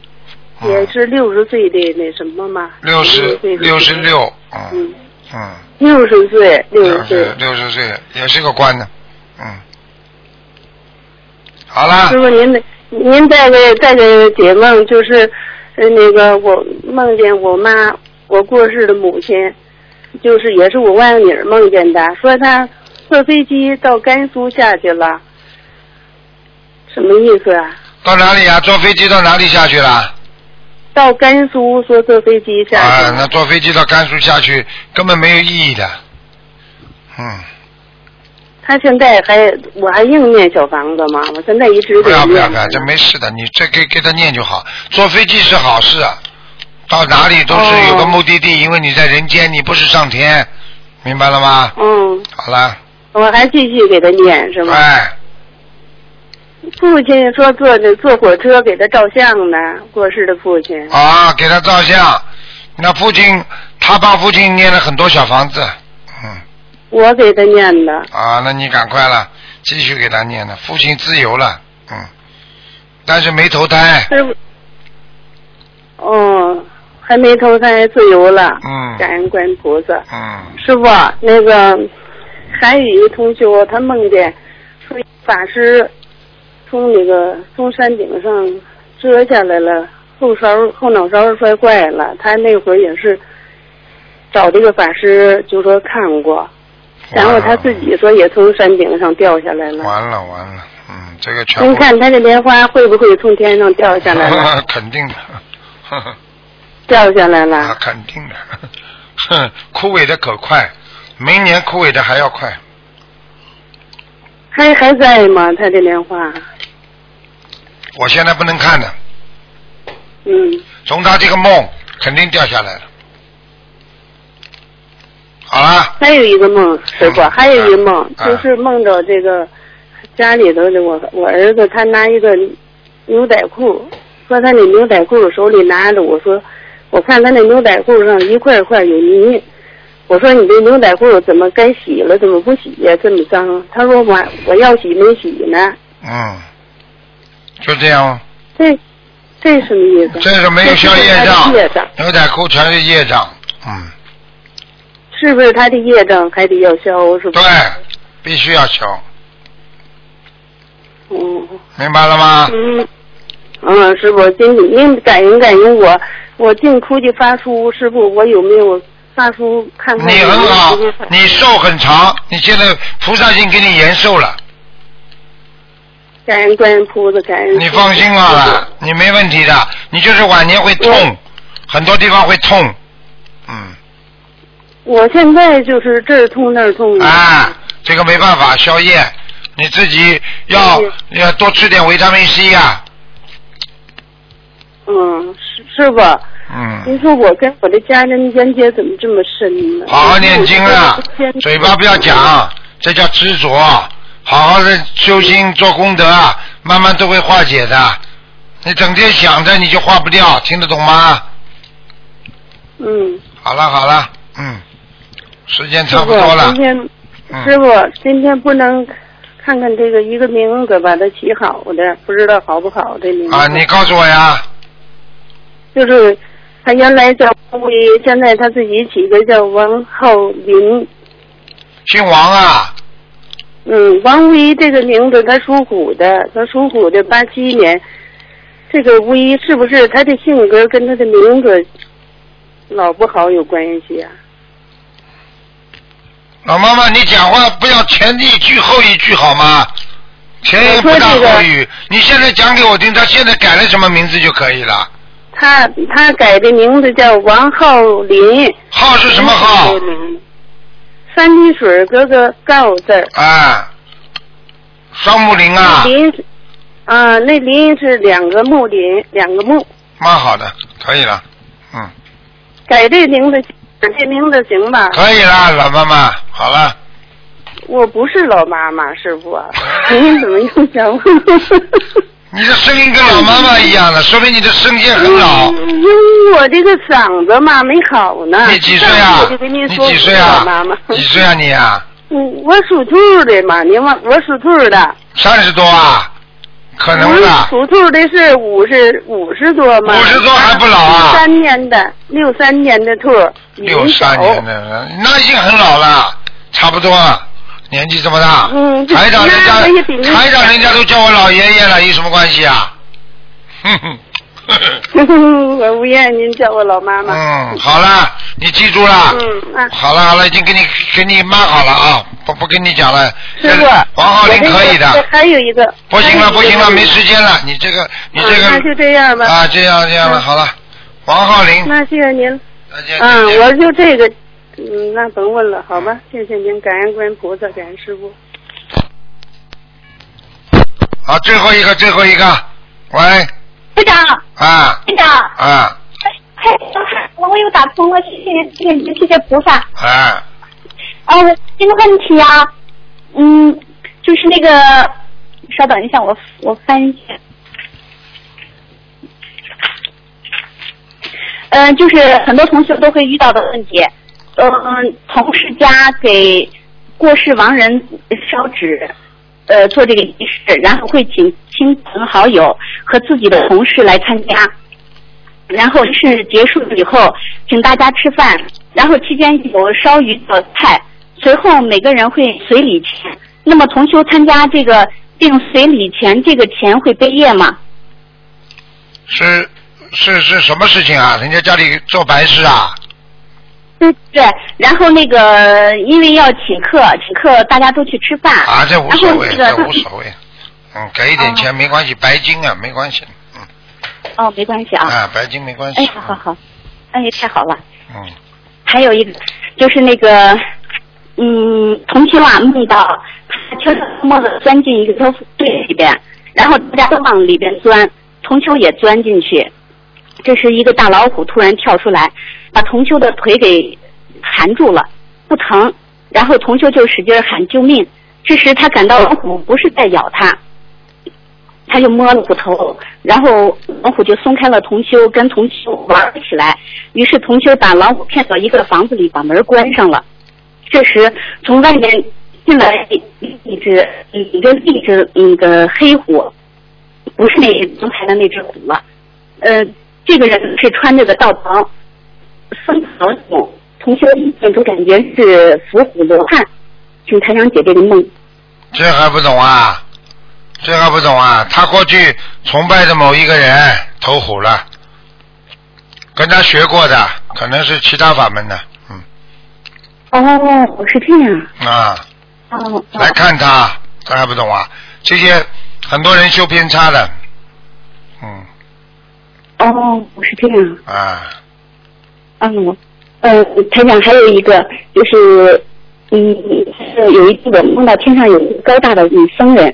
也是六十岁的那什么嘛？六十岁六十六，嗯嗯，嗯，六十岁，六六十岁十。六十岁也是个官呢，嗯。好了师，傅，您的您再给再给解梦，就是呃那个我梦见我妈我过世的母亲，就是也是我外甥女儿梦见的，说她坐飞机到甘肃下去了，什么意思啊？到哪里啊？坐飞机到哪里下去了？到甘肃说坐飞机下去啊，了，那坐飞机到甘肃下去根本没有意义的。嗯，他现在还我还硬念小房子吗？我现在一直不要不要不要，这没事的，你这给给他念就好。坐飞机是好事，啊，到哪里都是有个目的地，因为你在人间，你不是上天，明白了吗？嗯，好了，我还继续给他念是吗？哎，父亲说坐那坐火车给他照相呢，过世的父亲。啊，给他照相。那父亲他帮父亲念了很多小房子，嗯，我给他念的。啊，那你赶快了，继续给他念了。父亲自由了，嗯，但是没投胎，师傅，哦，还没投胎自由了。嗯感恩观音菩萨。嗯，师傅，那个还有一个同学，他梦见说法师从那个从山顶上折下来了后勺后脑勺摔坏了，他那会儿也是找这个法师就说看过，然后他自己说也从山顶上掉下来了。完了完了，嗯，这个全部您看他这莲花会不会从天上掉下来了？肯定的，呵 呵掉下来了。啊，肯定的，哼，枯萎的可快，明年枯萎的还要快。还还在吗？他的莲花？我现在不能看的，嗯，从他这个梦肯定掉下来了。好了，还有一个梦，师傅，还有一个梦，啊就是梦着这个家里头的我我儿子，他拿一个牛仔裤，说他那牛仔裤手里拿着，我说我看他那牛仔裤上一块一块有泥，我说你这牛仔裤怎么该洗了，怎么不洗呀、这么脏？他说我我要洗没洗呢，嗯，就这样，这这什么意思？这是没有消业障业障，牛仔裤全是业障，嗯，是不是他的业障还得要消？是吧？对，必须要消，嗯。明白了吗？嗯，嗯，师傅，今您感应感应我，我净出去发书，师傅，我有没有发书看看？你很好，你寿很长，你现在菩萨已经给你延寿了，感恩观音菩萨，感恩。你放心好了，你没问题的，你就是晚年会痛，很多地方会痛，嗯，我现在就是这儿痛那儿痛。啊，这个没办法，宵夜，你自己要要多吃点维他命 C 呀、嗯，师师傅，嗯，您说我跟我的家人冤结怎么这么深呢？好好念经啊嘴巴不要讲，这叫执着。好好的修心做功德，慢慢都会化解的。你整天想着，你就化不掉，听得懂吗？嗯，好了好了，嗯，时间差不多了今。天嗯师傅今天不能看看这个一个名字把它起好的，不知道好不好这名字。啊，你告诉我呀。就是他原来叫王威，现在他自己起个叫王浩林。姓王啊？嗯，王威这个名字他属虎的，他属虎的，八七年。这个威是不是他的性格跟他的名字老不好有关系啊？老妈妈，你讲话不要前一句后一句好吗？前言不搭后语。你现在讲给我听，他现在改了什么名字就可以了。他他改的名字叫王浩林。浩是什么浩？三滴水哥哥告字儿。啊，双木林啊，林是啊，那林是两个木林，两个木。蛮好的，可以了，嗯，改这名字，改这名字行吧？可以了，老妈妈，好了，我不是老妈妈，师傅，您怎么又想我？你的声音跟老妈妈一样的，说明你的声线很老。因为我这个嗓子嘛没好呢。你几岁啊我就跟您你几岁啊老妈妈。几岁啊你啊？嗯，我属兔的嘛，你忘我属兔的。三十多啊？可能我的。属兔的是五十五十多嘛。五十多还不老啊六三年的，六三年的兔。六三年的，那已经很老了，差不多了，年纪这么大。嗯台长人家，您台长人家都叫我老爷爷了，有什么关系啊？哼哼。我不愿您叫我老妈妈。嗯，好了，你记住了。嗯啊。好了好了，已经给你给你妈好了啊，不不跟你讲了。师傅，王浩林可以的。还有一个。不行了不行了，没时间。了，你这个你这啊那就这样吧。啊，这样这样了，嗯好了，王浩林，那谢谢您。再见嗯，我就这个，嗯，那甭问了，好吧？谢谢您，感恩观音菩萨，感恩师傅。好，最后一个最后一个，喂，队长，啊队长，啊嗨，我我又打通了，谢谢谢谢谢谢菩萨。啊，啊，我这个问题啊，嗯，就是那个，稍等一下，我我翻一下。嗯、呃，就是很多同学都会遇到的问题。嗯、同事家给过世亡人烧纸，呃，做这个仪式，然后会请亲朋好友和自己的同事来参加。然后仪式结束以后，请大家吃饭，然后期间有烧鱼的菜，随后每个人会随礼钱。那么同修参加这个并随礼钱，这个钱会背业吗？是是是什么事情啊？人家家里做白事啊？对对，然后那个因为要请客，请客大家都去吃饭。啊，这无所谓，这无所谓。嗯，给一点钱没关系，白金啊，没关系。嗯哦，没关系啊。啊，白金没关系。哎，好好好，哎，太好了。嗯。还有一个就是那个，嗯，同修啊，梦到他悄悄摸的钻进一个豆腐堆里边，然后大家都往里边钻，同修也钻进去。这时一个大老虎突然跳出来，把同修的腿给含住了，不疼。然后同修就使劲喊救命。这时他感到老虎不是在咬他，他就摸了虎头，然后老虎就松开了同修，跟同修玩了起来。于是同修把老虎骗到一个房子里，把门关上了。这时从外面进来一只一个一只那个黑虎，不是那刚才的那只虎了。呃，这个人是穿着个道袍，僧袍种，同学一见都感觉是伏虎罗汉。请台长解这个梦。这还不懂啊？这还不懂啊？他过去崇拜的某一个人投虎了，跟他学过的，可能是其他法门的，嗯哦，是这样。啊，哦。来看他，他还不懂啊？这些很多人修偏差的，嗯哦，我是这样。啊，嗯，呃，台长还有一个就是，嗯，是有一次我梦到天上有一个高大的女僧人，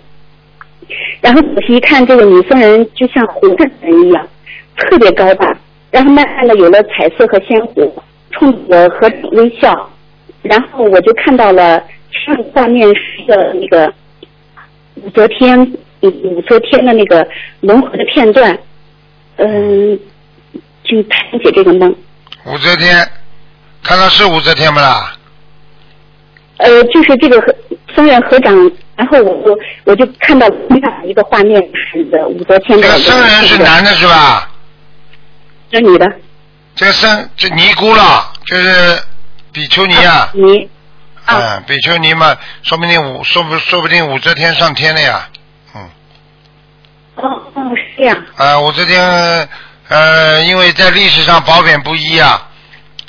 然后仔细一看，这个女僧人就像活着人一样，特别高大，然后慢慢的有了彩色和鲜活，冲着我和微笑，然后我就看到了上画面是一个那个武则天，武则天的那个轮回的片段，嗯，请台长解这个梦。武则天，看到是武则天不啦？呃，就是这个和僧人合掌，然后我我我就看到天上一个画面是的武则天的。这个僧人是男的是吧？这女的。这个僧这尼姑了，就是比丘尼啊。尼。嗯，比丘尼嘛，说不定武说不说不定武则天上天了呀。嗯哦哦，是这样。啊，武则天呃，因为在历史上褒贬不一啊，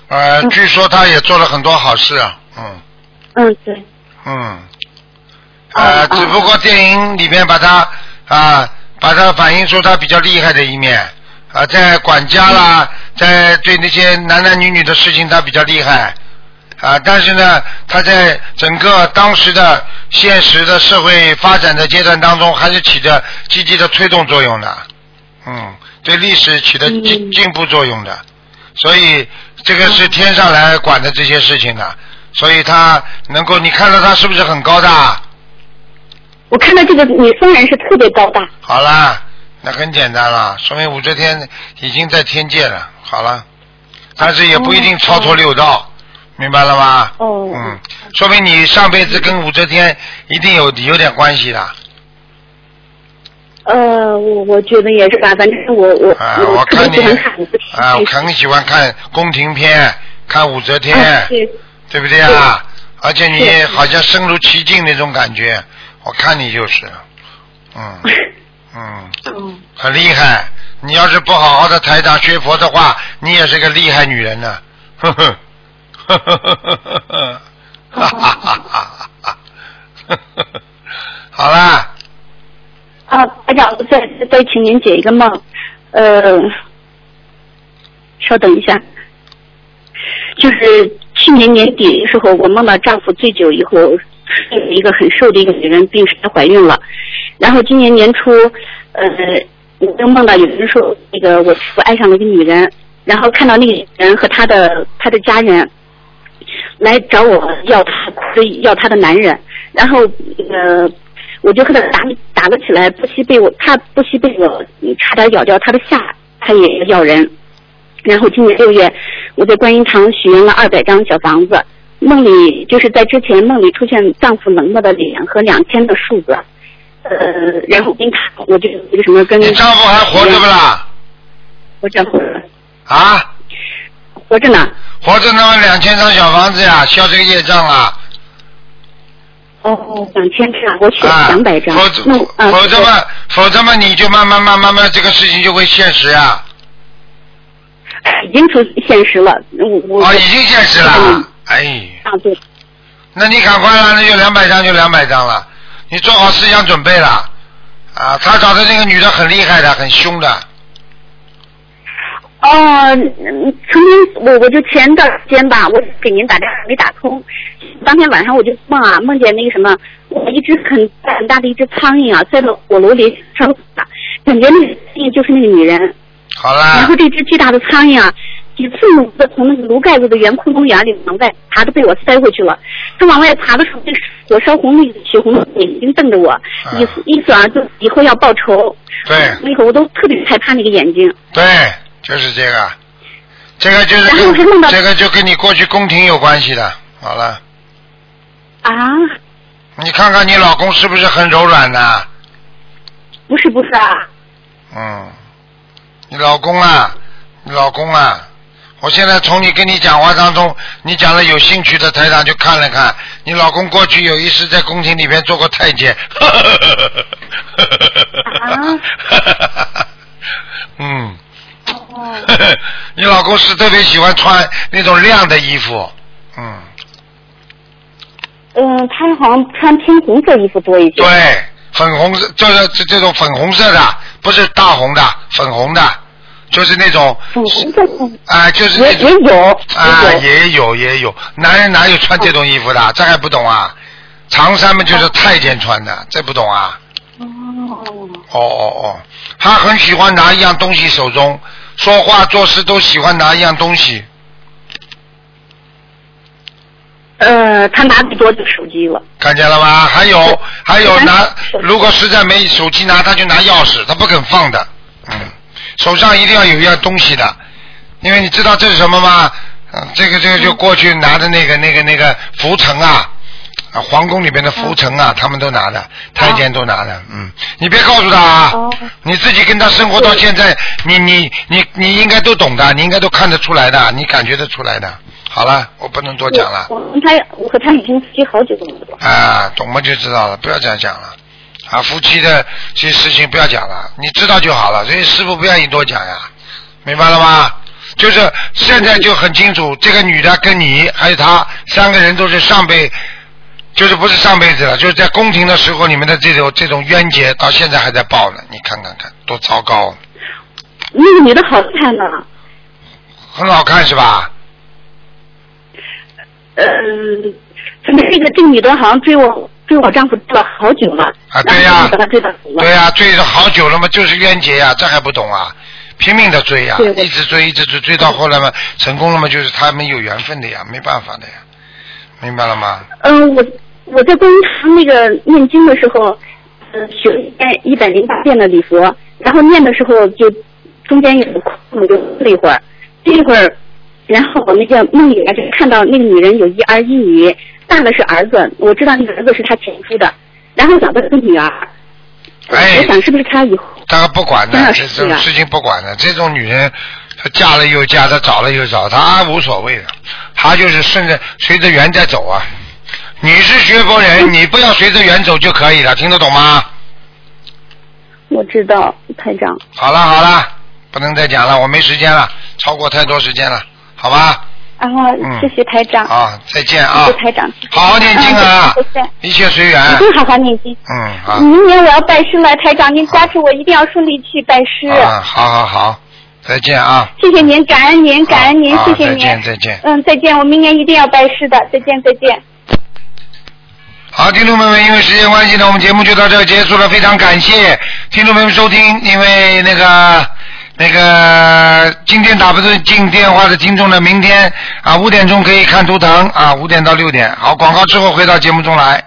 呃，据说他也做了很多好事啊，嗯。嗯，对。嗯，呃，只不过电影里面把他啊，把他反映出他比较厉害的一面。啊，在管家啦，在对那些男男女女的事情他比较厉害。啊，但是呢，他在整个当时的现实的社会发展的阶段当中，还是起着积极的推动作用的，嗯，对历史起的进进步作用的，所以这个是天上来管的这些事情的，所以他能够，你看到他是不是很高大？我看到这个女僧人是特别高大。好啦，那很简单了，说明武则天已经在天界了。好了，但是也不一定超脱六道，明白了吗？哦。嗯，说明你上辈子跟武则天一定有有点关系的。呃，我我觉得也是吧，反正我我啊，我我看你特别喜欢看武则天啊，我很喜欢看宫廷片，看武则天，啊对对不对啊？而且你好像身如其境那种感觉，我看你就是，嗯 嗯，很厉害。你要是不好好的台长学佛的话，你也是个厉害女人呢。呵呵，呵呵呵呵呵呵，哈哈哈哈哈哈。好啦，啊，台长，再再请您解一个梦，呃，稍等一下，就是去年年底的时候，我梦到丈夫醉酒以后，是一个很瘦的一个女人病逝怀孕了，然后今年年初，呃，我又梦到有人说那个我师傅爱上了一个女人，然后看到那个女人和她的她的家人来找我要她要她的男人，然后呃。我就和他打打了起来，不惜被我，他不惜被我差点咬掉他的下，他也咬人。然后今年六月，我在观音堂许愿了二百张小房子，梦里就是在之前梦里出现丈夫冷漠的脸和两千的数字，呃，然后跟他我就那个什么跟你丈夫还活着不啦？我丈夫啊？活着呢。活着那么两千张小房子呀，消这个业障啊。哦，两千张，我选了两百张。否则否则嘛，否则嘛，你就慢慢慢慢慢，这个事情就会现实呀。已经出现实了。我我啊，已经现实了。哎，啊对，那你赶快了，那就两百张就两百张了，你做好思想准备了。啊，他找的那个女的很厉害的，很凶的。哦，嗯曾经我我就前段时间吧，我给您打电话没打通，当天晚上我就梦啊，梦见那个什么，我一只很大很大的一只苍蝇啊，在火炉里烧死了，感觉那个苍蝇就是那个女人。好然，后这只巨大的苍蝇啊，几次猛地从那个炉盖子的圆窟窿眼里往外爬，都被我塞回去了。它往外爬的时候，那火烧红的血红的眼睛瞪着我，意思意思啊，就以后要报仇。对那个我都特别害怕那个眼睛。对，就是这个，这个就是这个就跟你过去宫廷有关系的。好了，啊，你看看你老公是不是很柔软呢？不是不是啊，嗯，你老公啊，你老公啊，我现在从你跟你讲话当中，你讲了有兴趣的台长就看了看，你老公过去有一次在宫廷里面做过太监。啊 嗯，你老公是特别喜欢穿那种亮的衣服，嗯，嗯，他好像穿偏红色衣服多一些。对，粉红色，就是这这种粉红色的，不是大红的，粉红的，就是那种粉红色的啊、就是那也种也有啊，也有也有也有，男人哪有穿这种衣服的？这还不懂啊？长衫嘛就是太监穿的，这不懂啊？哦，哦哦哦，他很喜欢拿一样东西手中，说话做事都喜欢拿一样东西。呃，他拿最多就手机了。看见了吧？还有还有拿，如果实在没手机拿，他就拿钥匙，他不肯放的。嗯，手上一定要有一样东西的，因为你知道这是什么吗？嗯，这个这个就过去拿的那个那个那个浮尘啊，啊，皇宫里边的浮尘啊，他们都拿的，太监都拿的。嗯，你别告诉他啊，你自己跟他生活到现在，你你你你应该都懂的，你应该都看得出来的，你感觉得出来的。好了，我不能多讲了。我我跟他，我和他已经夫妻好久了。啊，懂了就知道了，不要这样讲了。啊，夫妻的这些事情不要讲了，你知道就好了。所以师傅不愿意多讲呀，明白了吗？就是现在就很清楚，这个女的跟你还有他三个人都是上辈，就是不是上辈子了，就是在宫廷的时候，你们的这种这种冤结到现在还在报呢。你看看看，多糟糕，那个女的好看呢，很好看是吧？呃，怎么这个这个女的好像追我追我丈夫追了好久了。啊，对呀、把他追到。对呀、追了好久了嘛，就是冤结呀、这还不懂啊？拼命的追呀、一直追，一直追，追到后来嘛，成功了嘛，就是他们有缘分的呀，没办法的呀，明白了吗？嗯、我我在观音堂那个念经的时候，呃，学念一百零八遍的礼佛，然后念的时候就中间有空，就睡了一会儿，这一会儿，然后我那个梦里啊，就看到那个女人有一儿一女，大的是儿子，我知道那个儿子是他前夫的，然后小的是个女儿。哎我想是不是他以后他不管的这种事情不管的，这种女人，她嫁了又嫁，她找了又找，她无所谓的，她就是顺着随着缘在走啊。你是学佛人，你不要随着缘走就可以了，听得懂吗？我知道台长。好了好了，不能再讲了，我没时间了，超过太多时间了，好吧？啊，嗯谢谢台长。啊，再见啊谢谢台长。好好念经啊一切随缘一。定好好念经。嗯，好。明年我要拜师了，台长，您加持我一定要顺利去拜师。啊，好好好，再见啊！谢谢您，感恩您，感恩您，谢谢您。再见再见嗯，再见，我明年一定要拜师的，再见，再见。好，听众朋友们，因为时间关系呢，我们节目就到这儿结束了。非常感谢听众朋友们收听，因为那个那个今天打不进电话的听众呢，明天啊五点钟可以看图腾啊，五点到六点。好，广告之后回到节目中来。